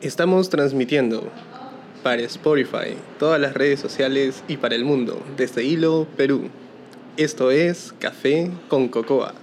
Estamos transmitiendo para Spotify, todas las redes sociales y para el mundo desde Hilo, Perú. Esto es Café con Cocoa.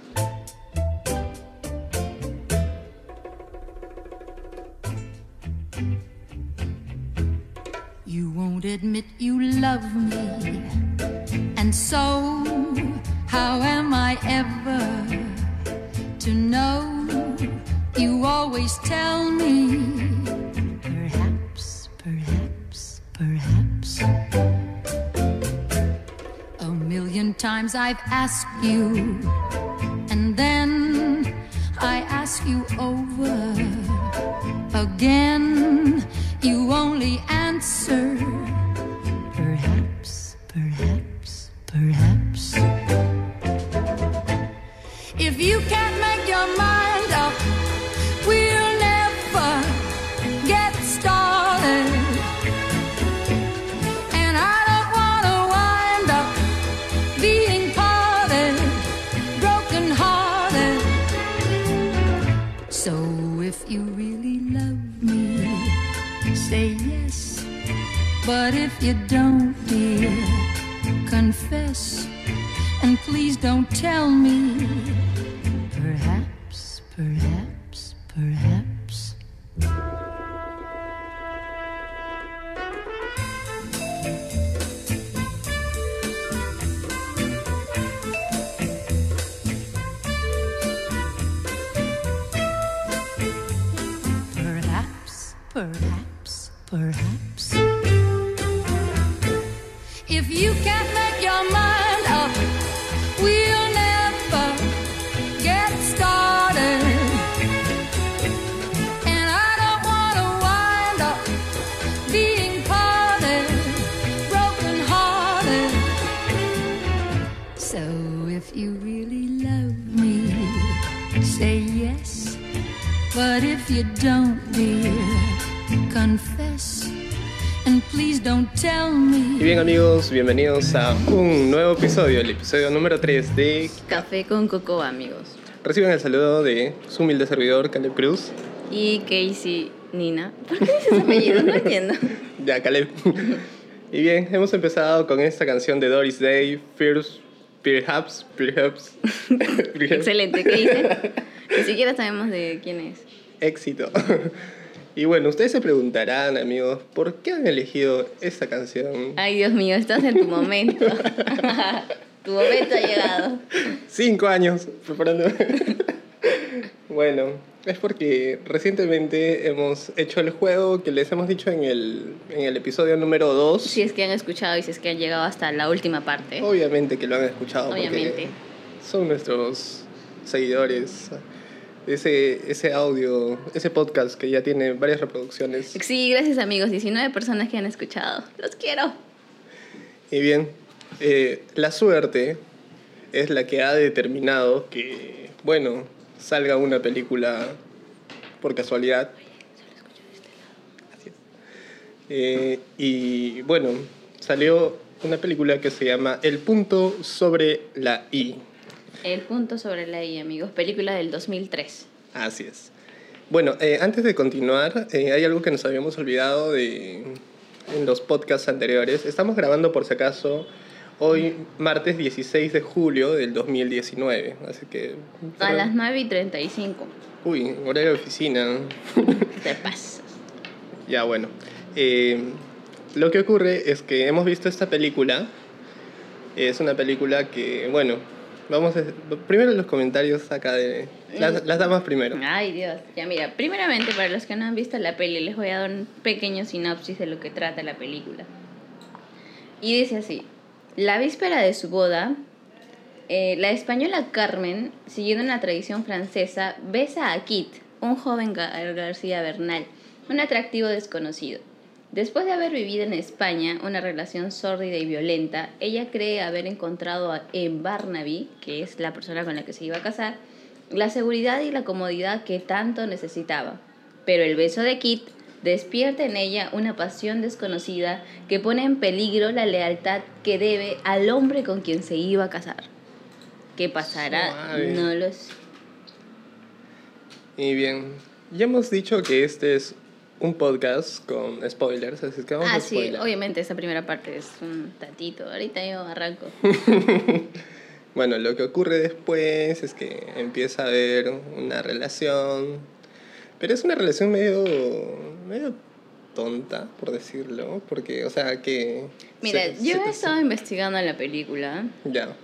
You. A un nuevo episodio, el episodio número 3 de... Café con Coco, amigos. Reciben el saludo de su humilde servidor, Caleb Cruz. Y Casey Nina. ¿Por qué dices apellido? No entiendo. Ya, Caleb. y bien, hemos empezado con esta canción de Doris Day, First, Perhaps, Perhaps. Perhaps. Excelente, ¿qué dice? Ni siquiera sabemos de quién es. Éxito. Y bueno, ustedes se preguntarán, amigos, ¿por qué han elegido esta canción? Ay, Dios mío, estás en tu momento. tu momento ha llegado. Cinco años preparando. bueno, es porque recientemente hemos hecho el juego que les hemos dicho en el, en el episodio número 2. Si es que han escuchado y si es que han llegado hasta la última parte. Obviamente que lo han escuchado Obviamente. porque son nuestros seguidores. Ese, ese audio, ese podcast que ya tiene varias reproducciones. Sí, gracias amigos. 19 personas que han escuchado. Los quiero. Y bien, eh, la suerte es la que ha determinado que, bueno, salga una película por casualidad. Así es. Eh, y bueno, salió una película que se llama El punto sobre la I. El punto sobre la I, amigos. Película del 2003. Así es. Bueno, eh, antes de continuar, eh, hay algo que nos habíamos olvidado de, en los podcasts anteriores. Estamos grabando, por si acaso, hoy, martes 16 de julio del 2019. Así que... A las 9 y 35. Uy, horario de oficina. Te pasas. ya, bueno. Eh, lo que ocurre es que hemos visto esta película. Es una película que, bueno, vamos a... Primero los comentarios acá de... Las, las damas primero. Ay, Dios. Ya mira, primeramente, para los que no han visto la peli, les voy a dar un pequeño sinopsis de lo que trata la película. Y dice así, la víspera de su boda, eh, la española Carmen, siguiendo una tradición francesa, besa a Kit, un joven Gar- García Bernal, un atractivo desconocido. Después de haber vivido en España una relación sórdida y violenta, ella cree haber encontrado en Barnaby, que es la persona con la que se iba a casar, la seguridad y la comodidad que tanto necesitaba. Pero el beso de Kit despierta en ella una pasión desconocida que pone en peligro la lealtad que debe al hombre con quien se iba a casar. ¿Qué pasará? Suave. No lo sé. Y bien, ya hemos dicho que este es un podcast con spoilers, así que vamos Ah, a sí, spoiler. obviamente esa primera parte es un tatito. Ahorita yo arranco. Bueno, lo que ocurre después es que empieza a haber una relación, pero es una relación medio, medio tonta, por decirlo, porque, o sea, que... Mira, se- yo he estado investigando la película. Ya,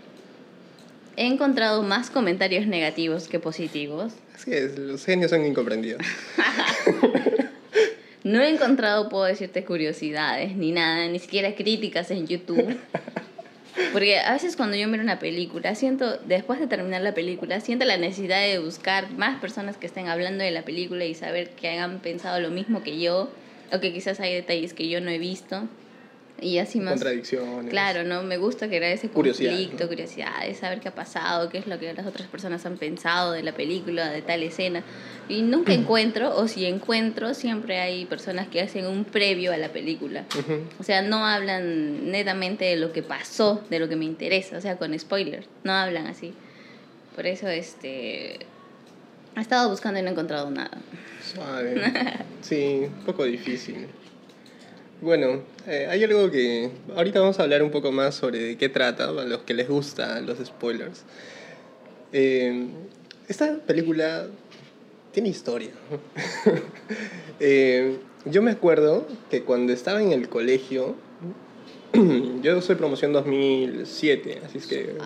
He encontrado más comentarios negativos que positivos. así es, los genios son incomprendidos. No he encontrado, puedo decirte, curiosidades ni nada, ni siquiera críticas en YouTube. Porque a veces cuando yo miro una película, siento, después de terminar la película, siento la necesidad de buscar más personas que estén hablando de la película y saber que hayan pensado lo mismo que yo, o que quizás hay detalles que yo no he visto. Y así más. Contradicciones. Claro, ¿no? Me gusta crear ese Curiosidad, conflicto, ¿no? curiosidad, de saber qué ha pasado, qué es lo que las otras personas han pensado de la película, de tal escena. Y nunca encuentro, o si encuentro, siempre hay personas que hacen un previo a la película. O sea, no hablan netamente de lo que pasó, de lo que me interesa, o sea, con spoilers. No hablan así. Por eso, este. He estado buscando y no he encontrado nada. Suave. Sí, un poco difícil. Bueno, eh, hay algo que... Ahorita vamos a hablar un poco más sobre de qué trata, a los que les gustan los spoilers. Eh, esta película tiene historia. Eh, yo me acuerdo que cuando estaba en el colegio, yo soy promoción 2007, así es que...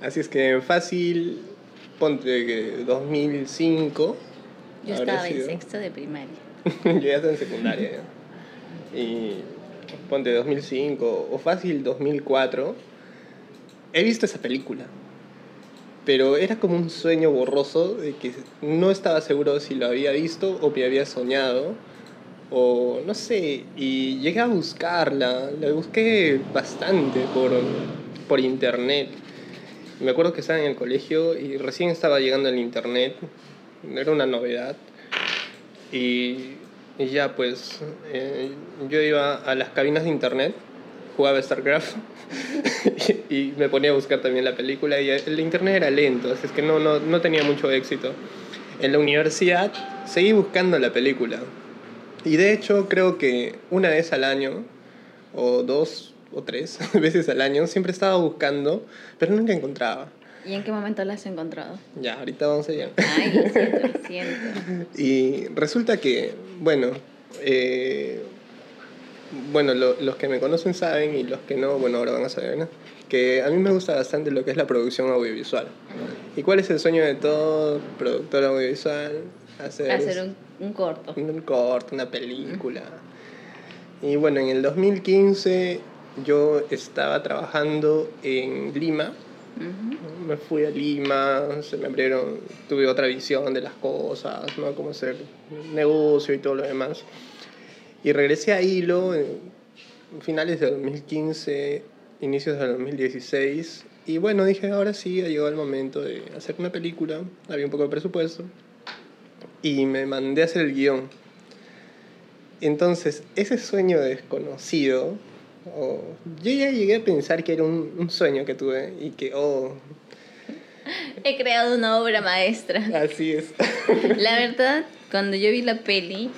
Así es que fácil, ponte que 2005. yo estaba en sexto de primaria. Yo ya estaba en secundaria. ya. Y ponte 2005 o fácil 2004. He visto esa película. Pero era como un sueño borroso de que no estaba seguro si lo había visto o me había soñado. O no sé. Y llegué a buscarla. La busqué bastante por, por internet. Me acuerdo que estaba en el colegio y recién estaba llegando el internet. Era una novedad. Y, y ya pues eh, yo iba a las cabinas de internet, jugaba StarCraft y, me ponía a buscar también la película y el internet era lento, así es que no, no, no tenía mucho éxito. En la universidad seguí buscando la película y de hecho creo que una vez al año o dos o tres veces al año siempre estaba buscando, pero nunca encontraba. ¿Y en qué momento la has encontrado? Ya, ahorita vamos allá. Ay, lo siento, lo siento. Y resulta que, bueno, eh, bueno, lo- los que me conocen saben y los que no, bueno, ahora van a saber, ¿no? Que a mí me gusta bastante lo que es la producción audiovisual. ¿Y cuál es el sueño de todo productor audiovisual? Hacer, Hacer un, un corto. un corto, una película. Y bueno, en el 2015 yo estaba trabajando en Lima Me fui a Lima, se me abrieron, tuve otra visión de las cosas, ¿no? Cómo hacer negocio y todo lo demás. Y regresé a Hilo en finales de 2015, inicios del 2016. Y bueno, dije, ahora sí, ha llegado el momento de hacer una película. Había un poco de presupuesto. Y me mandé a hacer el guion. Entonces, ese sueño desconocido, oh, yo ya llegué a pensar que era un, un sueño que tuve y que, oh, He creado una obra maestra. así es. La verdad, cuando yo vi la peli,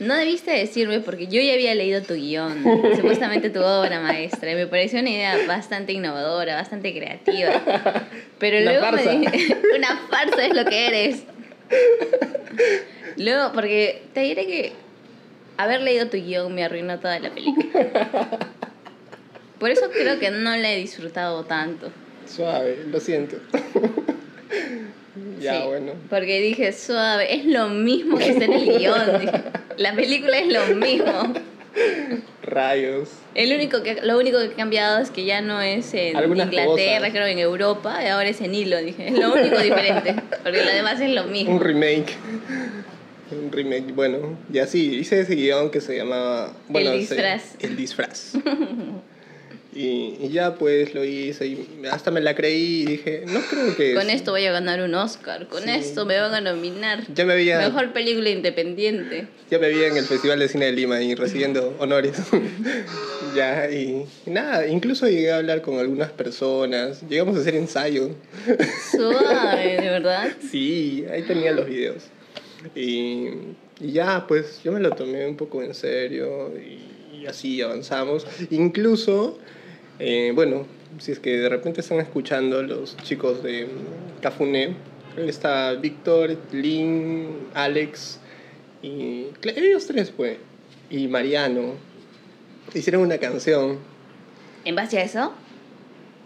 no debiste decirme porque yo ya había leído tu guion, supuestamente tu obra maestra, y me pareció una idea bastante innovadora, bastante creativa. Pero Una luego farsa. me una farsa es lo que eres. Luego, porque te diré que haber leído tu guion me arruinó toda la película. Por eso creo que no la he disfrutado tanto. Suave, lo siento. ya, Sí, bueno. Porque dije, suave, es lo mismo que está en el guion. La película es lo mismo. Rayos. El único que, lo único que ha cambiado es que ya no es en Algunas Inglaterra, cosas. creo en Europa, y ahora es en Hilo, dije. Es lo único diferente. Porque lo demás es lo mismo. Un remake. Un remake, bueno, y así, hice ese guion que se llamaba... Bueno, se- disfraz. el disfraz. y, y ya pues lo hice y hasta me la creí y dije, no creo que... Con esto voy a ganar un Oscar. Con Sí. esto me van a nominar. Ya me había... Mejor película independiente. Ya me vi en el Festival de Cine de Lima y recibiendo honores. ya, y, y nada, incluso llegué a hablar con algunas personas. Llegamos a hacer ensayo. Suave, de verdad. Sí, ahí tenía los videos. Y, y ya, pues yo me lo tomé un poco en serio y, así avanzamos. Incluso, eh, bueno, si es que de repente están escuchando los chicos de mm, Cafuné, está Víctor, Lynn, Alex y ellos tres, pues, y Mariano, hicieron una canción ¿En base a eso?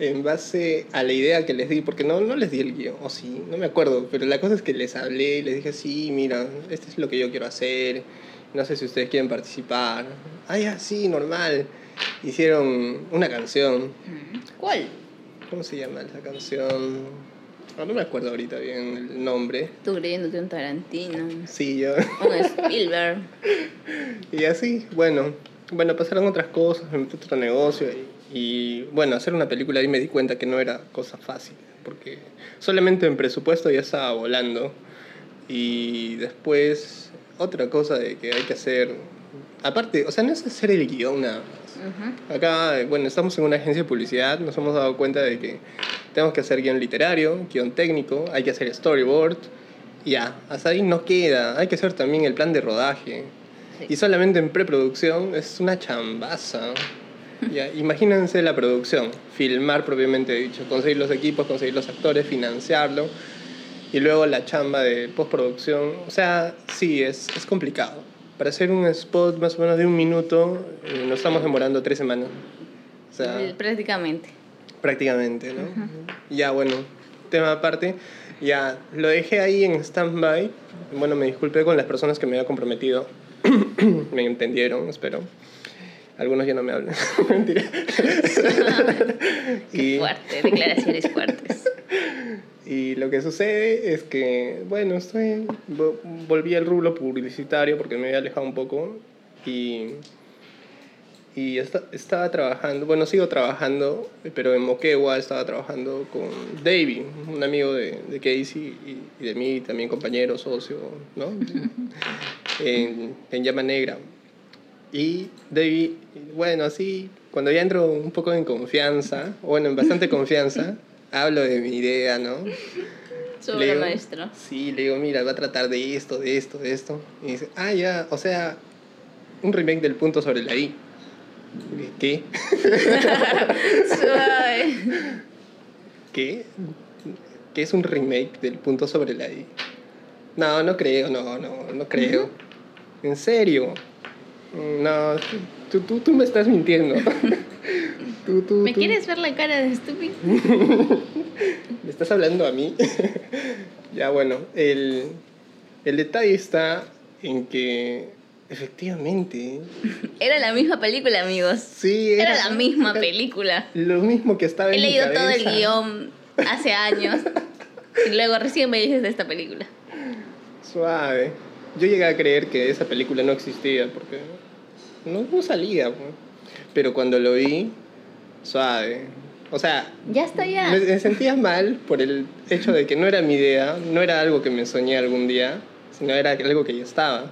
En base a la idea que les di, porque no, no les di el guion, o sí, no me acuerdo, pero la cosa es que les hablé y les dije, sí, mira, este es lo que yo quiero hacer, no sé si ustedes quieren participar. Ah, ya, sí, normal. Hicieron una canción, ¿Cuál? ¿cómo se llama esa canción? Ah, no me acuerdo ahorita bien el nombre. Tú creyéndote un Tarantino, un Sí, yo. Spielberg. Y así, bueno, bueno, pasaron otras cosas, me metí otro negocio y, y, bueno, hacer una película ahí me di cuenta que no era cosa fácil, porque solamente en presupuesto ya estaba volando y después otra cosa de que hay que hacer, aparte, o sea, no es hacer el guion nada más. Ujú. Acá, eh, bueno, estamos en una agencia de publicidad, nos hemos dado cuenta de que tenemos que hacer guion literario, guion técnico, hay que hacer storyboard, ya, hasta ahí no queda, hay que hacer también el plan de rodaje. Sí. Y solamente en preproducción es una chambaza. Ya, imagínense la producción, filmar propiamente dicho, conseguir los equipos, conseguir los actores, financiarlo, y luego la chamba de postproducción. O sea, sí, es, es complicado. Para hacer un spot más o menos de un minuto, eh, nos estamos demorando tres semanas. O sea, Prácticamente. prácticamente, ¿no? Ya, bueno, tema aparte. Ya, lo dejé ahí en stand-by. Bueno, me disculpé con las personas que me había comprometido. me entendieron, espero. Algunos ya no me hablan. Mentira. Qué y, fuerte, declaraciones fuertes. y lo que sucede es que, bueno, estoy, vo- volví al rublo publicitario porque me había alejado un poco. Y, y esta- estaba trabajando, bueno, sigo trabajando, pero en Moquegua estaba trabajando con Davey, un amigo de, de Casey y, y de mí, también compañero, socio, ¿no? en, en Llama Negra. Y Davey, bueno, así, cuando ya entro un poco en confianza, bueno, en bastante confianza, hablo de mi idea, ¿no? Obra digo- maestra. Sí, le digo, mira, va a tratar de esto, de esto, de esto. Y dice, ah, ya, o sea, un remake del punto sobre la I. ¿Qué? Suave. ¿Qué? ¿Qué es un remake del punto sobre la I? No, no creo, no, no, no creo. ¿En serio? No, tú, tú, tú me estás mintiendo. Tú, tú, ¿Me tú- quieres ver la cara de estúpido? ¿Me estás hablando a mí? ya, bueno, el, el detalle está en que efectivamente... Era la misma película, amigos. Sí, Era la misma era película. Lo mismo que estaba He en mi leído todo el guion hace años. Y luego recién me dices de esta película. Suave. Yo llegué a creer que esa película no existía porque no, no salía. pues. Pero cuando lo vi, suave. O sea, Ya está ya. me, me sentía mal por el hecho de que no era mi idea, no era algo que me soñé algún día, sino era algo que ya estaba.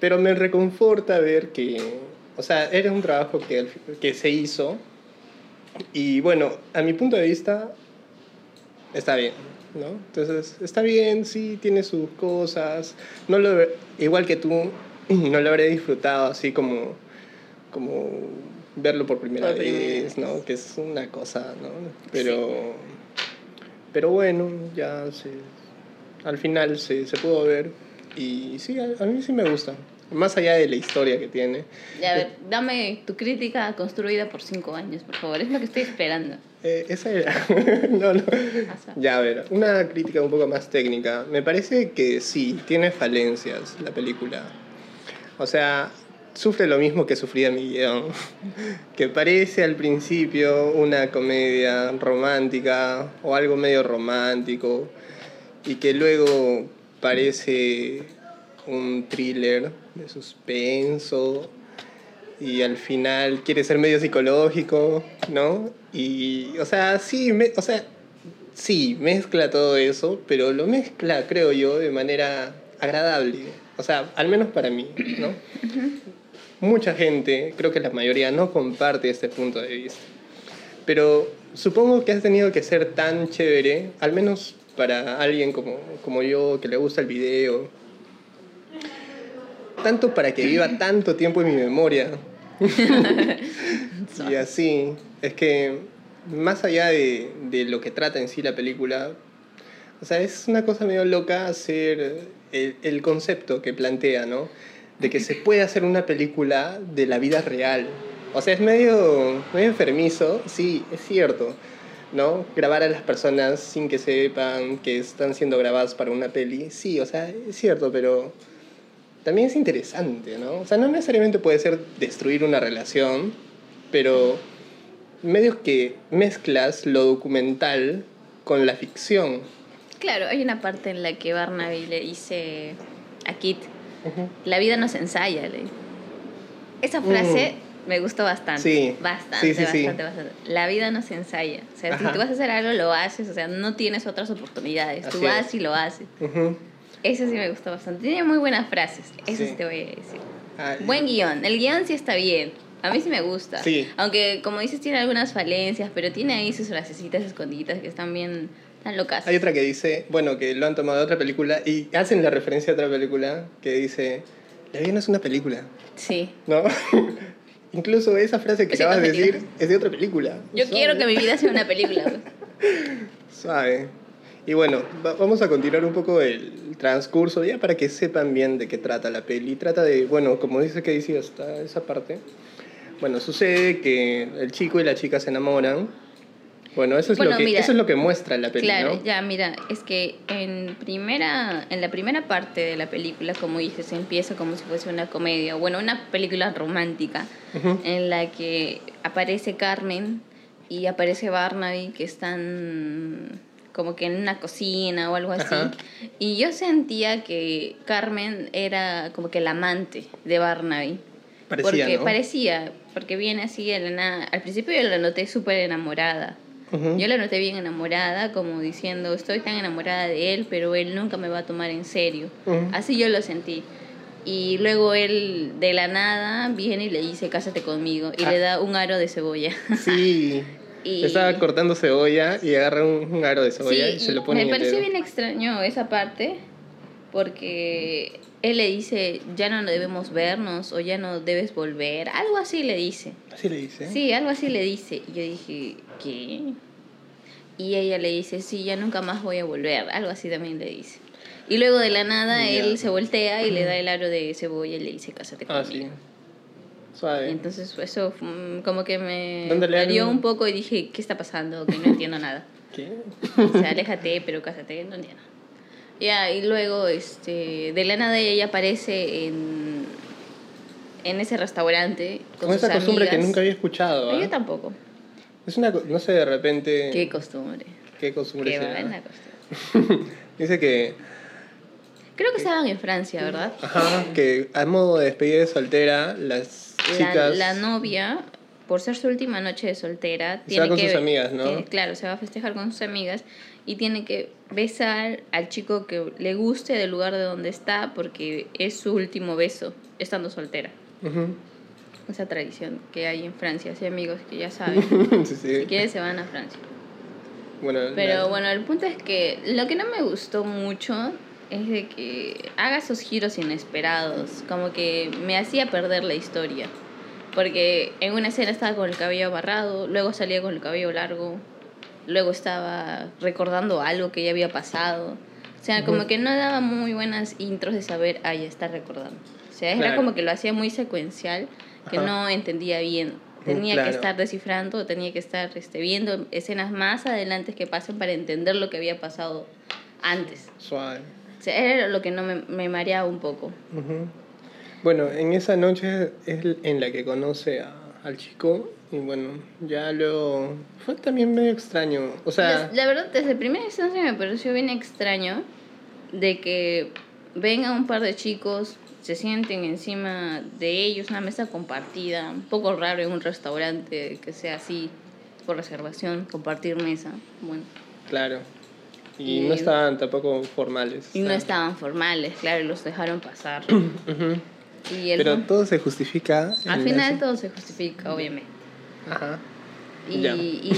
Pero me reconforta ver que, o sea, era un trabajo que, que se hizo y bueno, a mi punto de vista, está bien, ¿no? Entonces, está bien, sí, tiene sus cosas, no lo, igual que tú, no lo habré disfrutado así como, como verlo por primera Por primera vez, ¿no? Que es una cosa, ¿no? Pero, pero bueno, ya se, al final se, se pudo ver y sí, a, a mí sí me gusta, más allá de la historia que tiene. Ya, a ver, dame tu crítica construida por cinco años, por favor. Es lo que estoy esperando. Eh, esa era. no, no. Ya, a ver, una crítica un poco más técnica. Me parece que sí, tiene falencias la película. O sea, sufre lo mismo que sufría mi guion. que parece al principio una comedia romántica o algo medio romántico y que luego parece un thriller de suspenso y al final quiere ser medio psicológico, ¿no? Y, o sea, sí, me- o sea, sí, mezcla todo eso, pero lo mezcla, creo yo, de manera agradable. O sea, al menos para mí, ¿no? Mucha gente, creo que la mayoría, no comparte este punto de vista. Pero supongo que has tenido que ser tan chévere, al menos para alguien como, como yo, que le gusta el video, tanto para que viva tanto tiempo en mi memoria. y así, es que más allá de, de lo que trata en sí la película, o sea, es una cosa medio loca hacer el, el concepto que plantea, ¿no? De que se puede hacer una película de la vida real. O sea, es medio, medio enfermizo, sí, es cierto, ¿no? Grabar a las personas sin que sepan que están siendo grabadas para una peli, sí, o sea, es cierto, pero también es interesante, ¿no? O sea, no necesariamente puede ser destruir una relación, pero medio que mezclas lo documental con la ficción. Claro, hay una parte en la que Barnaby le dice a Kit, la vida no se ensaya. Le. Esa frase me gustó bastante. Sí. Bastante, Sí, sí, sí. bastante, bastante. La vida no se ensaya. O sea, si Ajá. tú vas a hacer algo, lo haces. O sea, no tienes otras oportunidades. Tú Así vas es. y lo haces. Ujú. Eso sí me gustó bastante. Tiene muy buenas frases. Eso Sí. sí te voy a decir. Ah, Buen guion. El guion sí está bien. A mí sí me gusta. Sí. Aunque, como dices, tiene algunas falencias, pero tiene ahí sus frasecitas escondiditas que están bien, tan locas. Hay otra que dice, bueno, que lo han tomado de otra película y hacen la referencia a otra película que dice, la vida no es una película, Sí. ¿no? Incluso esa frase que acabas de decir es de otra película. Yo Suave. quiero que mi vida sea una película. Suave. Y bueno, va- vamos a continuar un poco el transcurso ya para que sepan bien de qué trata la peli. Trata de, bueno, como dice que dice hasta esa parte. Bueno, sucede que el chico y la chica se enamoran. Bueno, eso es, Bueno, lo, que, mira, eso es lo que muestra la peli, Claro, ¿no? ya, mira, es que en, primera, en la primera parte de la película, como dices, empieza como si fuese una comedia, bueno, una película romántica, en la que aparece Carmen y aparece Barnaby, que están como que en una cocina o algo así. Ajá. Y yo sentía que Carmen era como que la amante de Barnaby. Parecía, porque ¿no? parecía, porque viene así de la nada. Al principio yo la noté súper enamorada. Yo la noté bien enamorada, como diciendo, estoy tan enamorada de él, pero él nunca me va a tomar en serio. Así yo lo sentí. Y luego él, de la nada, viene y le dice, cásate conmigo. Y Ah. le da un aro de cebolla. Sí. Y- Estaba cortando cebolla y agarra un, un aro de cebolla sí, y se lo pone me en el pareció dedo. bien extraño esa parte, porque él le dice, ya no debemos vernos o ya no debes volver. Algo así le dice. Así le dice. Sí, algo así le dice. Y yo dije, ¿qué? Y ella le dice, sí, ya nunca más voy a volver. Algo así también le dice. Y luego de la nada él se voltea y le da el aro de cebolla y le dice, cásate Ah, conmigo. sí. Suave. Y entonces eso como que me ¿Dónde le dolió dan- un poco y dije, ¿qué está pasando? Que no entiendo nada. ¿Qué? O sea, aléjate, pero cásate, no entiendo. Ya, y luego este, de la nada ella aparece en, en ese restaurante con, Con sus esa costumbre que nunca había escuchado. ¿ah? Yo tampoco. Es una, no sé, de repente... Qué costumbre. ¿Qué costumbre Qué será? buena costumbre. Dice que, Creo que estaban en Francia, ¿verdad? ajá, que a modo de despedida de soltera, las La, la novia, por ser su última noche de soltera, Y se tiene va con que, sus amigas, ¿no? tiene- claro, se va a festejar con sus amigas y tiene que besar al chico que le guste del lugar de donde está porque es su último beso estando soltera. Esa tradición que hay en Francia, sí amigos que ya saben. sí, si quieren se van a Francia. Bueno, Pero bueno, el punto es que lo que no me gustó mucho es de que haga esos giros inesperados, como que me hacía perder la historia. Porque en una escena estaba con el cabello amarrado, luego salía con el cabello largo, luego estaba recordando algo que ya había pasado. O sea, como que no daba muy buenas intros de saber, ah, ya está recordando. O sea, era Claro. como que lo hacía muy secuencial, que Ajá. no entendía bien. Tenía claro. que estar descifrando, tenía que estar este, viendo escenas más adelante que pasen para entender lo que había pasado antes. Suave. O sea, era lo que no me, me mareaba un poco. Ujú. Bueno, en esa noche es en la que conoce a- al chico y bueno, ya luego fue también medio extraño. O sea, la, la verdad, desde primera instancia me pareció bien extraño de que venga un par de chicos, se sienten encima de ellos, una mesa compartida, un poco raro en un restaurante que sea así, por reservación, compartir mesa. Bueno, claro. Y, Y- no estaban tampoco formales. y no o sea. estaban formales, claro, y los dejaron pasar. Ujú. Y el Pero todo se justifica. al final todo se justifica, obviamente. Ajá. Y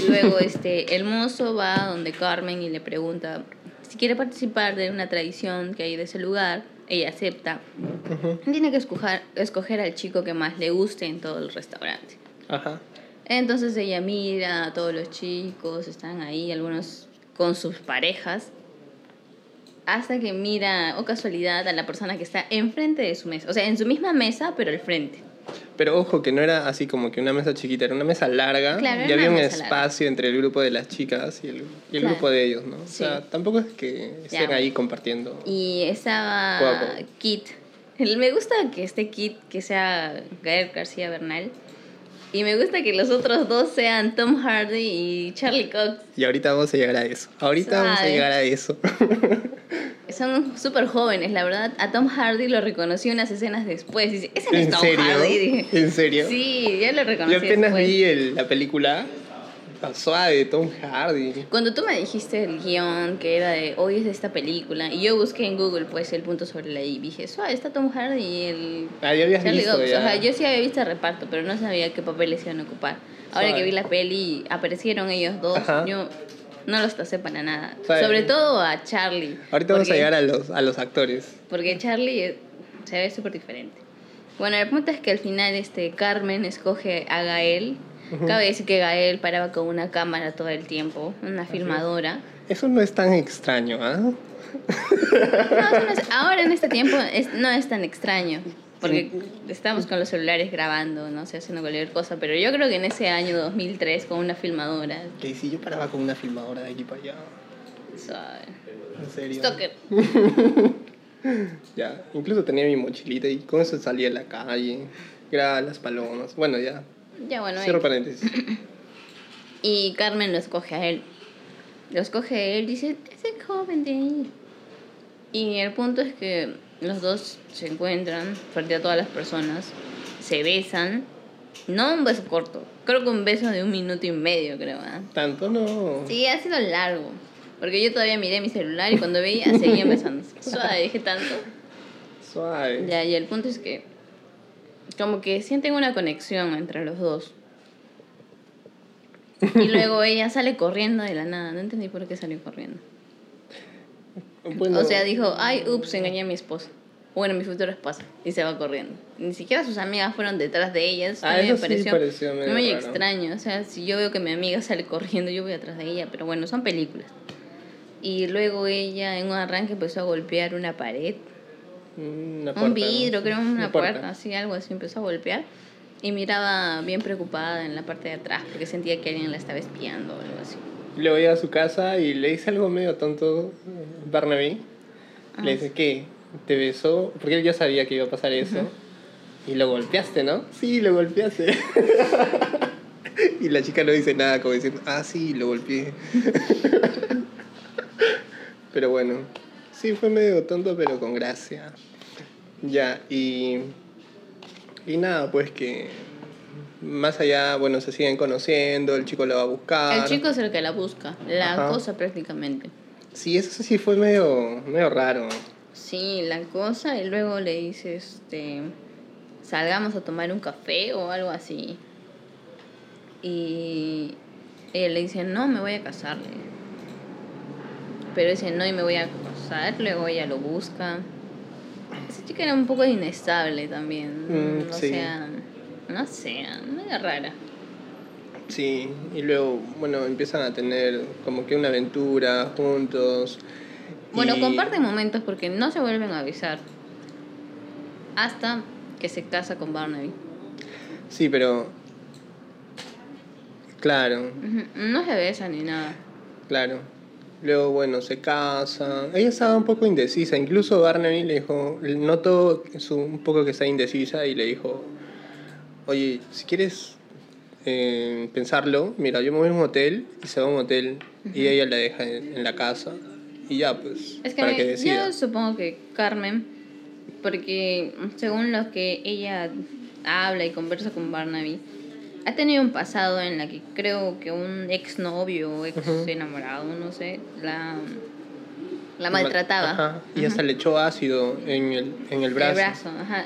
luego este, el mozo va donde Carmen y le pregunta si quiere participar de una tradición que hay de ese lugar. ella acepta. Tiene que escoger, escoger al chico que más le guste en todo el restaurante. Ajá. Entonces ella mira a todos los chicos, están ahí, algunos con sus parejas, hasta que mira, o casualidad, a la persona que está enfrente de su mesa. O sea, en su misma mesa, pero al frente. Pero ojo, que no era así como que una mesa chiquita, era una mesa larga Claro, y había un larga. espacio entre el grupo de las chicas y el, y el Claro. grupo de ellos, ¿no? O Sí. sea, tampoco es que estén ahí compartiendo. Y estaba. Kit. Me gusta que esté Kit, que sea Gael García Bernal. Y me gusta que los otros dos sean Tom Hardy y Charlie Cox. Y ahorita vamos a llegar a eso. Ahorita vamos a llegar a eso. Son súper jóvenes, la verdad. A Tom Hardy lo reconocí unas escenas después. Dice, ese no es ¿En Tom serio? Hardy. Dije, ¿En serio? Sí, ya lo Yo reconocí apenas después. vi el- la película tan suave Tom Hardy. Cuando tú me dijiste el guion que era de hoy es de esta película, y yo busqué en Google pues el punto sobre la I, dije, suave, está Tom Hardy y el Ah, ya habías Charlie visto Cox. ya. O sea, yo sí había visto el reparto, pero no sabía qué papeles iban a ocupar. Ahora Suave. que vi la peli, aparecieron ellos dos, Ajá. yo no los tasé para nada. Suave. Sobre todo a Charlie. Ahorita vamos a porque- llegar a los, a los actores. Porque Charlie eh, se ve súper diferente. Bueno, el punto es que al final este Carmen escoge a Gael. Cabe decir que Gael paraba con una cámara todo el tiempo, una filmadora. Eso no es tan extraño, ¿ah? No, eso no es- ahora en este tiempo es- no es tan extraño. Porque estamos con los celulares grabando, no sé, haciendo cualquier cosa. Pero yo creo que en ese año 2003, con una filmadora, Que si yo paraba con una filmadora de aquí para allá. suave. En serio. Stalker. Ya, incluso tenía mi mochilita y con eso salía a la calle. Grababa las palomas. Bueno, ya. Ya bueno, Cierro paréntesis. Y Carmen lo escoge a él. Lo escoge a él, dice, ese joven de ahí. Y el punto es que los dos se encuentran frente a todas las personas, se besan. No un beso corto, creo que un beso de un minuto y medio, creo. ¿ah? Tanto no. Sí, ha sido largo. Porque yo todavía miré mi celular y cuando veía seguían besándose. Suave, dije tanto. Suave. Ya, y el punto es que como que sienten una conexión entre los dos. Y luego ella sale corriendo de la nada. No entendí por qué salió corriendo. Bueno, O sea, dijo, ay, ups, engañé a mi esposa. Bueno, mi futura esposa. Y se va corriendo. Ni siquiera sus amigas fueron detrás de ella. Eso Ah, también eso me sí pareció, pareció medio muy raro. extraño. O sea, si yo veo que mi amiga sale corriendo, yo voy atrás de ella. Pero bueno, son películas. Y luego ella en un arranque empezó a golpear una pared. Una puerta, un ¿no? vidrio, creo, una, puerta. así, algo así, empezó a golpear. Y miraba bien preocupada en la parte de atrás porque sentía que alguien la estaba espiando o algo así. Luego llega a su casa y le dice algo medio tonto Barnaby. Ah, le dice, ¿qué? ¿Te besó? Porque él ya sabía que iba a pasar eso. Y lo golpeaste, ¿no? Sí, lo golpeaste. y la chica no dice nada, como diciendo, ah, sí, lo golpeé. pero bueno, sí, fue medio tonto, pero con gracia. Ya, y. Y nada, pues que. Más allá, bueno, se siguen conociendo, el chico lo va a buscar. El chico es el que la busca, la Ajá. cosa prácticamente. Sí, eso sí fue medio, medio raro. Sí, la cosa, y luego le dice, este, salgamos a tomar un café o algo así. Y ella le dice, no, me voy a casar. le dice. Pero dice, no, y me voy a luego ella lo busca. Esa chica era un poco inestable también. Mm, o sí. sea, no sé, medio rara. Sí, y luego, bueno, empiezan a tener como que una aventura juntos. Bueno, y- comparten momentos porque no se vuelven a avisar. Hasta que se casa con Barnaby. Sí, pero... Claro, No se besan ni nada. claro. Luego, bueno, se casan. Ella estaba un poco indecisa. Incluso Barnaby le dijo, notó su, un poco que está indecisa y le dijo, oye, si quieres eh, pensarlo, mira, yo me voy a un hotel y se va a un hotel y ella la deja en, en la casa y ya, pues, Es que, para me- que decida. yo supongo que Carmen, porque según lo que ella habla y conversa con Barnaby, ha tenido un pasado en la que creo que un exnovio ex enamorado, no sé, la, la maltrataba. Ajá, Y hasta le echó ácido en el, en el brazo. El brazo, ajá.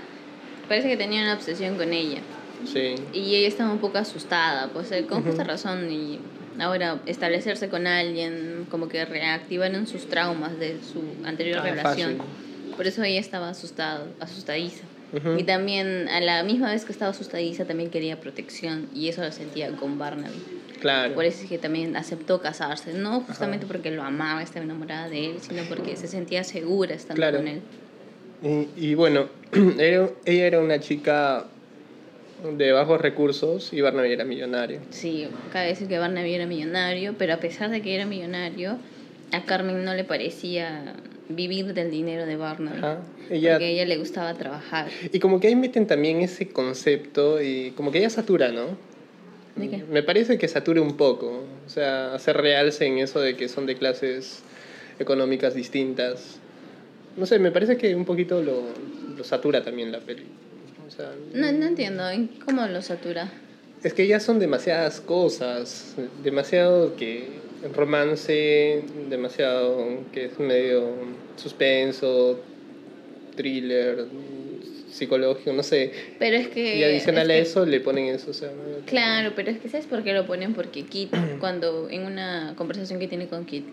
Parece que tenía una obsesión con ella. Sí. Y ella estaba un poco asustada, pues eh, con justa razón. Y ahora establecerse con alguien, como que reactivaron sus traumas de su anterior Ah, relación. fácil. Por eso ella estaba asustado, asustadiza. Ujú. Y también, a la misma vez que estaba asustadiza, también quería protección. Y eso lo sentía con Barnaby. Claro. Por eso es que también aceptó casarse. No justamente porque lo amaba, estaba enamorada de él, sino porque se sentía segura estando Claro. con él. Y, y bueno, era- ella era una chica de bajos recursos y Barnaby era millonario. Sí, cabe decir que Barnaby era millonario, pero a pesar de que era millonario, a Carmen no le parecía vivir del dinero de Barnaby. Ajá. Ella, Porque a ella le gustaba trabajar. y como que ahí meten también ese concepto y como que ella satura, ¿no? ¿De qué? Me parece que satura un poco. O sea, hacer realce en eso de que son de clases económicas distintas. No sé, me parece que un poquito lo, lo satura también la peli. O sea, No, no entiendo, ¿en ¿cómo lo satura? Es que ya son demasiadas cosas, demasiado que romance, demasiado que es medio suspenso, thriller, psicológico, no sé. Pero es que... Y adicional es a eso le ponen eso, o sea, Claro, pero es que ¿sabes por qué lo ponen? Porque Kit, cuando en una conversación que tiene con Kit,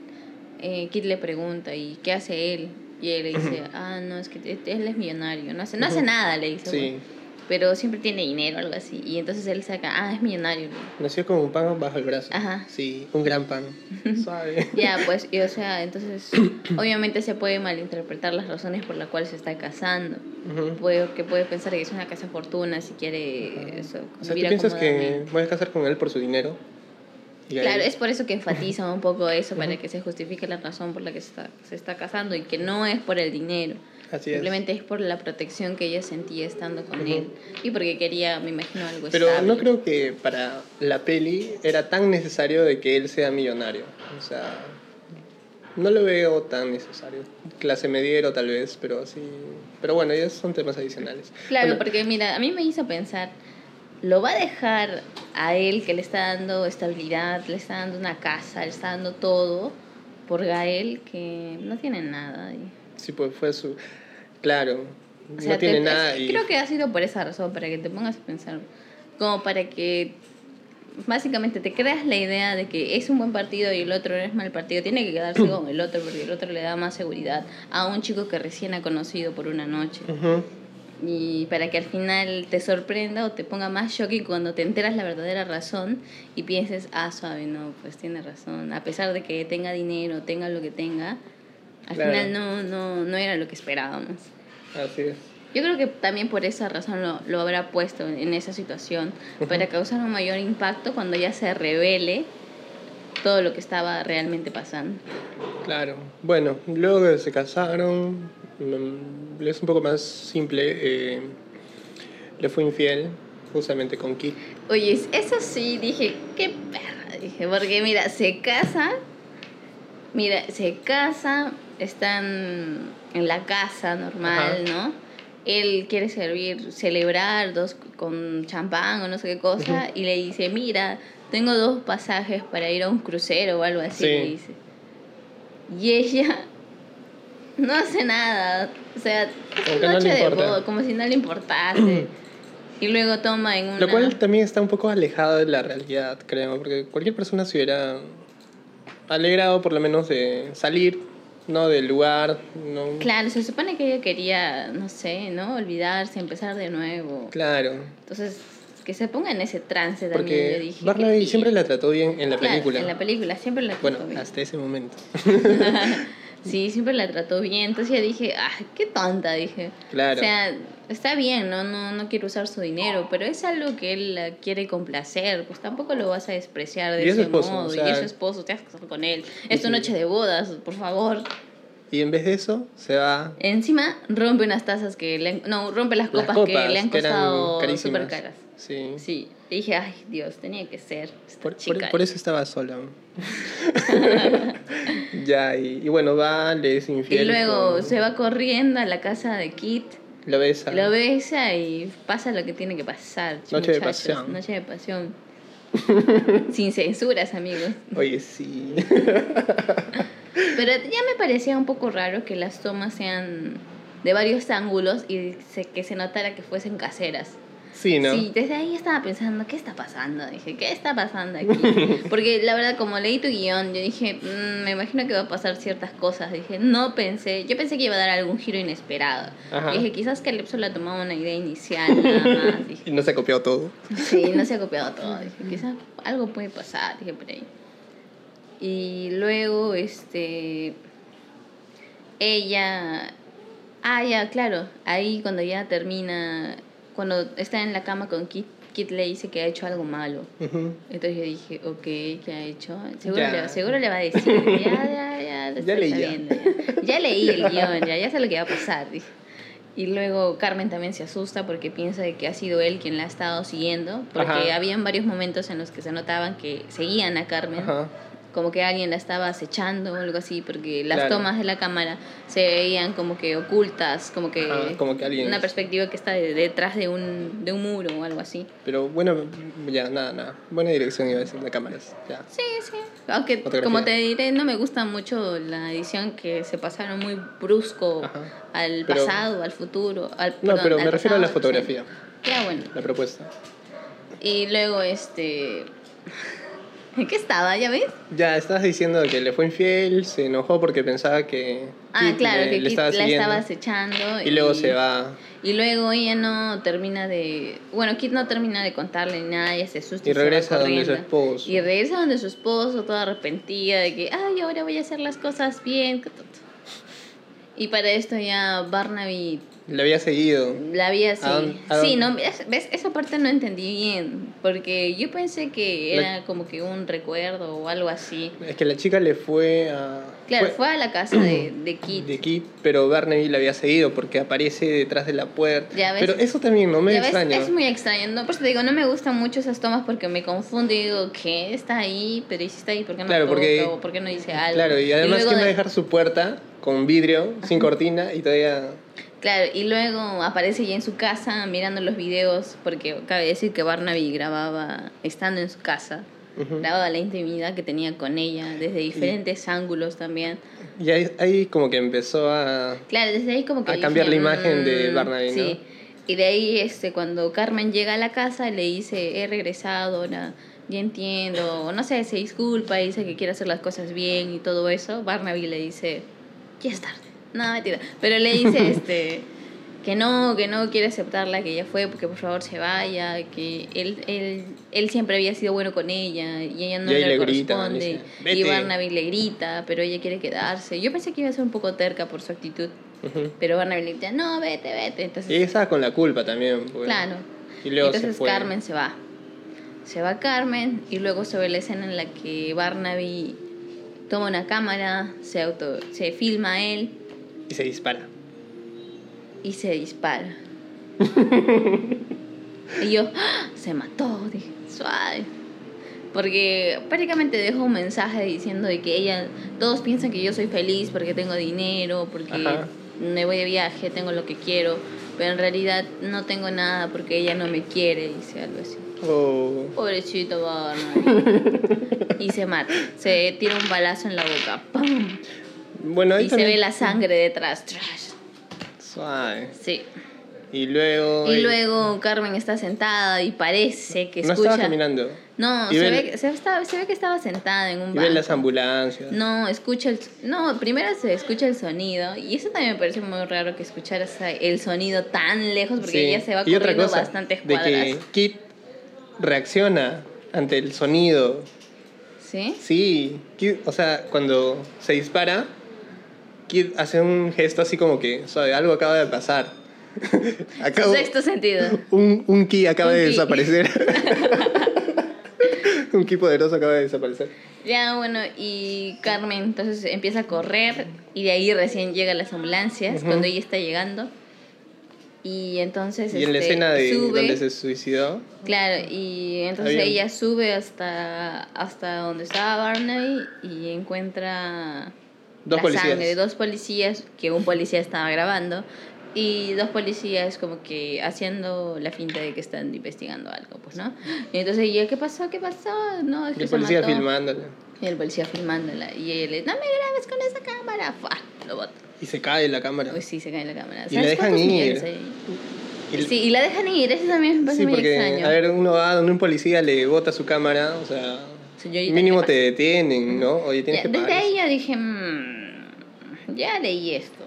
eh, Kit le pregunta, ¿y qué hace él? Y él le dice, ah, no, es que él es millonario, no hace, no hace nada, le dice. Sí, pues, pero siempre tiene dinero, algo así. Y entonces él saca, ah, es millonario. nació con un pan bajo el brazo. Ajá. Sí, un gran pan. Suave. Ya, pues, y o sea, entonces, obviamente se puede malinterpretar las razones por las cuales se está casando. Ujú. Puede, que puede pensar que es una casa fortuna si quiere eso, O sea, ¿tú piensas que voy a casar con él por su dinero? Claro, es por eso que enfatiza un poco eso, para que se justifique la razón por la que se está, se está casando y que no es por el dinero. Así es. Simplemente es por la protección que ella sentía estando con Ujú. él y porque quería, me imagino, algo Pero estable. no creo que para la peli era tan necesario de que él sea millonario. O sea, no lo veo tan necesario. Clase mediero tal vez, pero así... Pero bueno, ya son temas adicionales. Claro, Bueno, porque mira, a mí me hizo pensar, ¿lo va a dejar a él que le está dando estabilidad, le está dando una casa, le está dando todo, por Gael que no tiene nada? y- Sí, pues fue su... Claro, O sea, no tiene te- nada es- y... Creo que ha sido por esa razón, para que te pongas a pensar, como para que básicamente te creas la idea de que es un buen partido y el otro no es mal partido. Tiene que quedarse con el otro porque el otro le da más seguridad a un chico que recién ha conocido por una noche. Ujú. Y para que al final te sorprenda o te ponga más shocking cuando te enteras la verdadera razón y pienses, ah, suave, no, pues tiene razón. A pesar de que tenga dinero, tenga lo que tenga, al Claro. final no, no, no era lo que esperábamos. Así es. Yo creo que también por esa razón lo, lo habrá puesto en esa situación, para causar un mayor impacto cuando ya se revele todo lo que estaba realmente pasando. Claro. Bueno, luego que se casaron, mm, es un poco más simple. eh, le fue infiel justamente con Kit. Oye, eso sí, dije, qué perra, dije, porque mira, se casa, mira, se casa, están en la casa normal, Ajá. ¿no? Él quiere servir, celebrar dos con champán o no sé qué cosa, y le dice, mira, tengo dos pasajes para ir a un crucero o algo así, Sí. le dice. Y ella no hace nada, o sea, Como no noche le de boda, como si no le importase. y luego toma en una... Lo cual también está un poco alejado de la realidad, creo, porque cualquier persona se hubiera alegrado por lo menos de salir, ¿no? Del lugar, ¿no? Claro, se supone que ella quería, no sé, ¿no? Olvidarse, empezar de nuevo. Claro, Entonces, que se ponga en ese trance también. yo dije, Barnaby siempre la trató bien en la Claro, película. En la película, siempre la trató Bueno, bien. hasta ese momento. sí, siempre la trató bien. Entonces yo dije, ah, qué tonta, dije. Claro. O sea, está bien, ¿no? No, no quiero usar su dinero, pero es algo que él quiere complacer. Pues tampoco lo vas a despreciar de Y ese esposo, modo. o y sea- es su esposo, te has casado con él. Es tu noche de bodas, por favor. Y en vez de eso, se va Encima rompe unas tazas que le han- no, rompe las las copas, que le han costado súper caras. Sí. Sí, y dije, ay Dios, tenía que ser esta Por, chica. por eso estaba sola. ya, y, y bueno, va, le es y infiel. luego con- se va corriendo a la casa de Kit, Lo besa. lo besa y pasa lo que tiene que pasar. Noche de muchachos, pasión. Noche de pasión. Sin censuras, amigos. Oye, sí. Pero ya me parecía un poco raro que las tomas sean de varios ángulos y se- que se notara que fuesen caseras. Sí, ¿no? Sí, desde ahí estaba pensando, ¿qué está pasando? Dije, ¿qué está pasando aquí? Porque la verdad, como leí tu guion, yo dije, "Mm, me imagino que va a pasar ciertas cosas. Dije, no pensé, yo pensé que iba a dar algún giro inesperado. Ajá. Dije, quizás Caleb solo tomaba una idea inicial, nada más. Dije, Y no se ha copiado todo. Sí, no se ha copiado todo. Dije, quizás algo puede pasar, dije por ahí. Y luego, este. Ella. Ah, ya, claro. Ahí cuando ya termina. Cuando está en la cama con Kit, Kit le dice que ha hecho algo malo. Entonces yo dije, ok, ¿qué ha hecho? Seguro, Ya. le, seguro le va a decir, ya, ya, ya, lo Ya estoy leí ya. sabiendo, ya. Ya leí el guion, ya, ya sé lo que va a pasar, dije. Y luego Carmen también se asusta porque piensa de que ha sido él quien la ha estado siguiendo, porque Ajá. habían varios momentos en los que se notaban que seguían a Carmen, Ajá. Como que alguien la estaba acechando o algo así, porque las Claro. tomas de la cámara se veían como que ocultas, como que, Ajá, como que alguien- una perspectiva que está de- detrás de un, de un muro o algo así. Pero bueno, ya, nada, nada. Buena dirección iba a decir de cámaras. Ya. Sí, sí. Aunque, Fotografía. como te diré, no me gusta mucho la edición que se pasaron muy brusco Ajá. al Pero- pasado, al futuro. Al, No, perdón, pero me refiero a la fotografía, Ya, bueno. la propuesta. Y luego, este. ¿En qué estaba? ¿Ya ves? Ya, estabas diciendo que le fue infiel, se enojó porque pensaba que. Ah, Kit claro, le- que le Kit estaba la siguiendo. estaba acechando. Y luego se va. Y luego ella no termina de. Bueno, Kit no termina de contarle ni nada, ella se asusta. Y va regresa donde su esposo. Y regresa donde su esposo, toda arrepentida de que, ay, ahora voy a hacer las cosas bien. Y para esto ya Barnaby Le había seguido. la vi así. ¿A dónde- a Sí, no, es- ves, esa parte no entendí bien. Porque yo pensé que La- era como que un recuerdo o algo así. Es que la chica le fue a. Claro, fue, a la casa de, de Kit. de Kit, pero Barnaby le había seguido porque aparece detrás de la puerta. Ya ves. Pero eso también no me Ya ves, extraña. es muy extraño. No, pues te digo, no me gustan mucho esas tomas porque me confundo y digo, ¿qué? Está ahí, pero ¿y si está ahí? ¿Por qué no Claro, porque- ¿O por qué no dice algo? Claro, y además, luego ¿quién va a de- dejar su puerta con vidrio, sin cortina y todavía. Claro, y luego aparece ya en su casa mirando los videos, porque cabe decir que Barnaby grababa estando en su casa, Ujú. grababa la intimidad que tenía con ella desde diferentes ángulos también. Y ahí, ahí como que empezó a. Claro, desde ahí como que A dije, cambiar la imagen de "Mm", Barnaby, ¿no? Sí. Y de ahí este cuando Carmen llega a la casa le dice, "He regresado, ahora ya entiendo." O no sé, se disculpa, dice que quiere hacer las cosas bien y todo eso. Barnaby le dice, "Ya es tarde." No, mentira, pero le dice este que no, que no quiere aceptarla, que ella fue, porque por favor se vaya, que él, él, él siempre había sido bueno con ella y ella no Y le, le grita, corresponde. le dice, y. Barnaby le grita, pero ella quiere quedarse. Yo pensé que iba a ser un poco terca por su actitud. Ujú. Pero Barnaby le dice, no, vete, vete. Entonces, Y ella estaba con la culpa también. pues. claro. Y luego Entonces se fue. Carmen se va. Se va Carmen y luego se ve la escena en la que Barnaby toma una cámara, se auto, se filma a él Y se dispara. y se dispara. y yo, ¡ah! se mató, dije, suave. Porque prácticamente dejó un mensaje diciendo de que ella, todos piensan que yo soy feliz porque tengo dinero, porque Ajá. me voy de viaje, tengo lo que quiero, pero en realidad no tengo nada porque ella no me quiere, dice algo así. Oh. Pobrecito Barnaby. y se mata, se tira un balazo en la boca, ¡pum! Bueno, ahí Y se ve la sangre detrás. Suave. Sí. Y luego. Y luego Carmen está sentada y parece que No escucha. estaba caminando. No, se ve- se, estaba- se ve que estaba sentada en un Y ve banco. las ambulancias. No, escucha el. No, primero se escucha el sonido. Y eso también me parece muy raro que escucharas el sonido tan lejos porque Sí. ella se va Y otra corriendo cosa, bastantes de cuadras. que Kit reacciona ante el sonido. ¿Sí? Sí, o sea, cuando se dispara, Kid hace un gesto así como que, sabe, algo acaba de pasar. Acabo- Sexto sentido. un, un ki acaba Un de ki. desaparecer. un ki poderoso acaba de desaparecer. Ya, bueno, y Carmen entonces empieza a correr y de ahí recién llegan las ambulancias cuando ella está llegando. Y entonces Y en la este, escena de sube. donde se suicidó, Claro, y entonces Había- ella sube hasta, hasta donde estaba Barnaby y encuentra Dos la policías. sangre de dos policías, que un policía estaba grabando, y dos policías como que haciendo la finta de que están investigando algo, pues, ¿no? Y entonces ella, ¿qué pasó? ¿Qué pasó? No, es que el policía mató. filmándola. Y el policía filmándola, y ella le no me grabes con esa cámara, ¡Fua! Lo bota. Y se cae la cámara. Uy, sí, se cae la cámara. Y la ¿Sabes dejan ir. Y Sí, y la dejan ir, eso también me parece Sí, muy porque, extraño. a ver, uno va donde un policía le bota su cámara, o sea, Señorita, mínimo ¿qué te detienen, ¿no? Oye, tienes Ya, que desde pagar. ahí yo dije, "Mm, ya leí esto.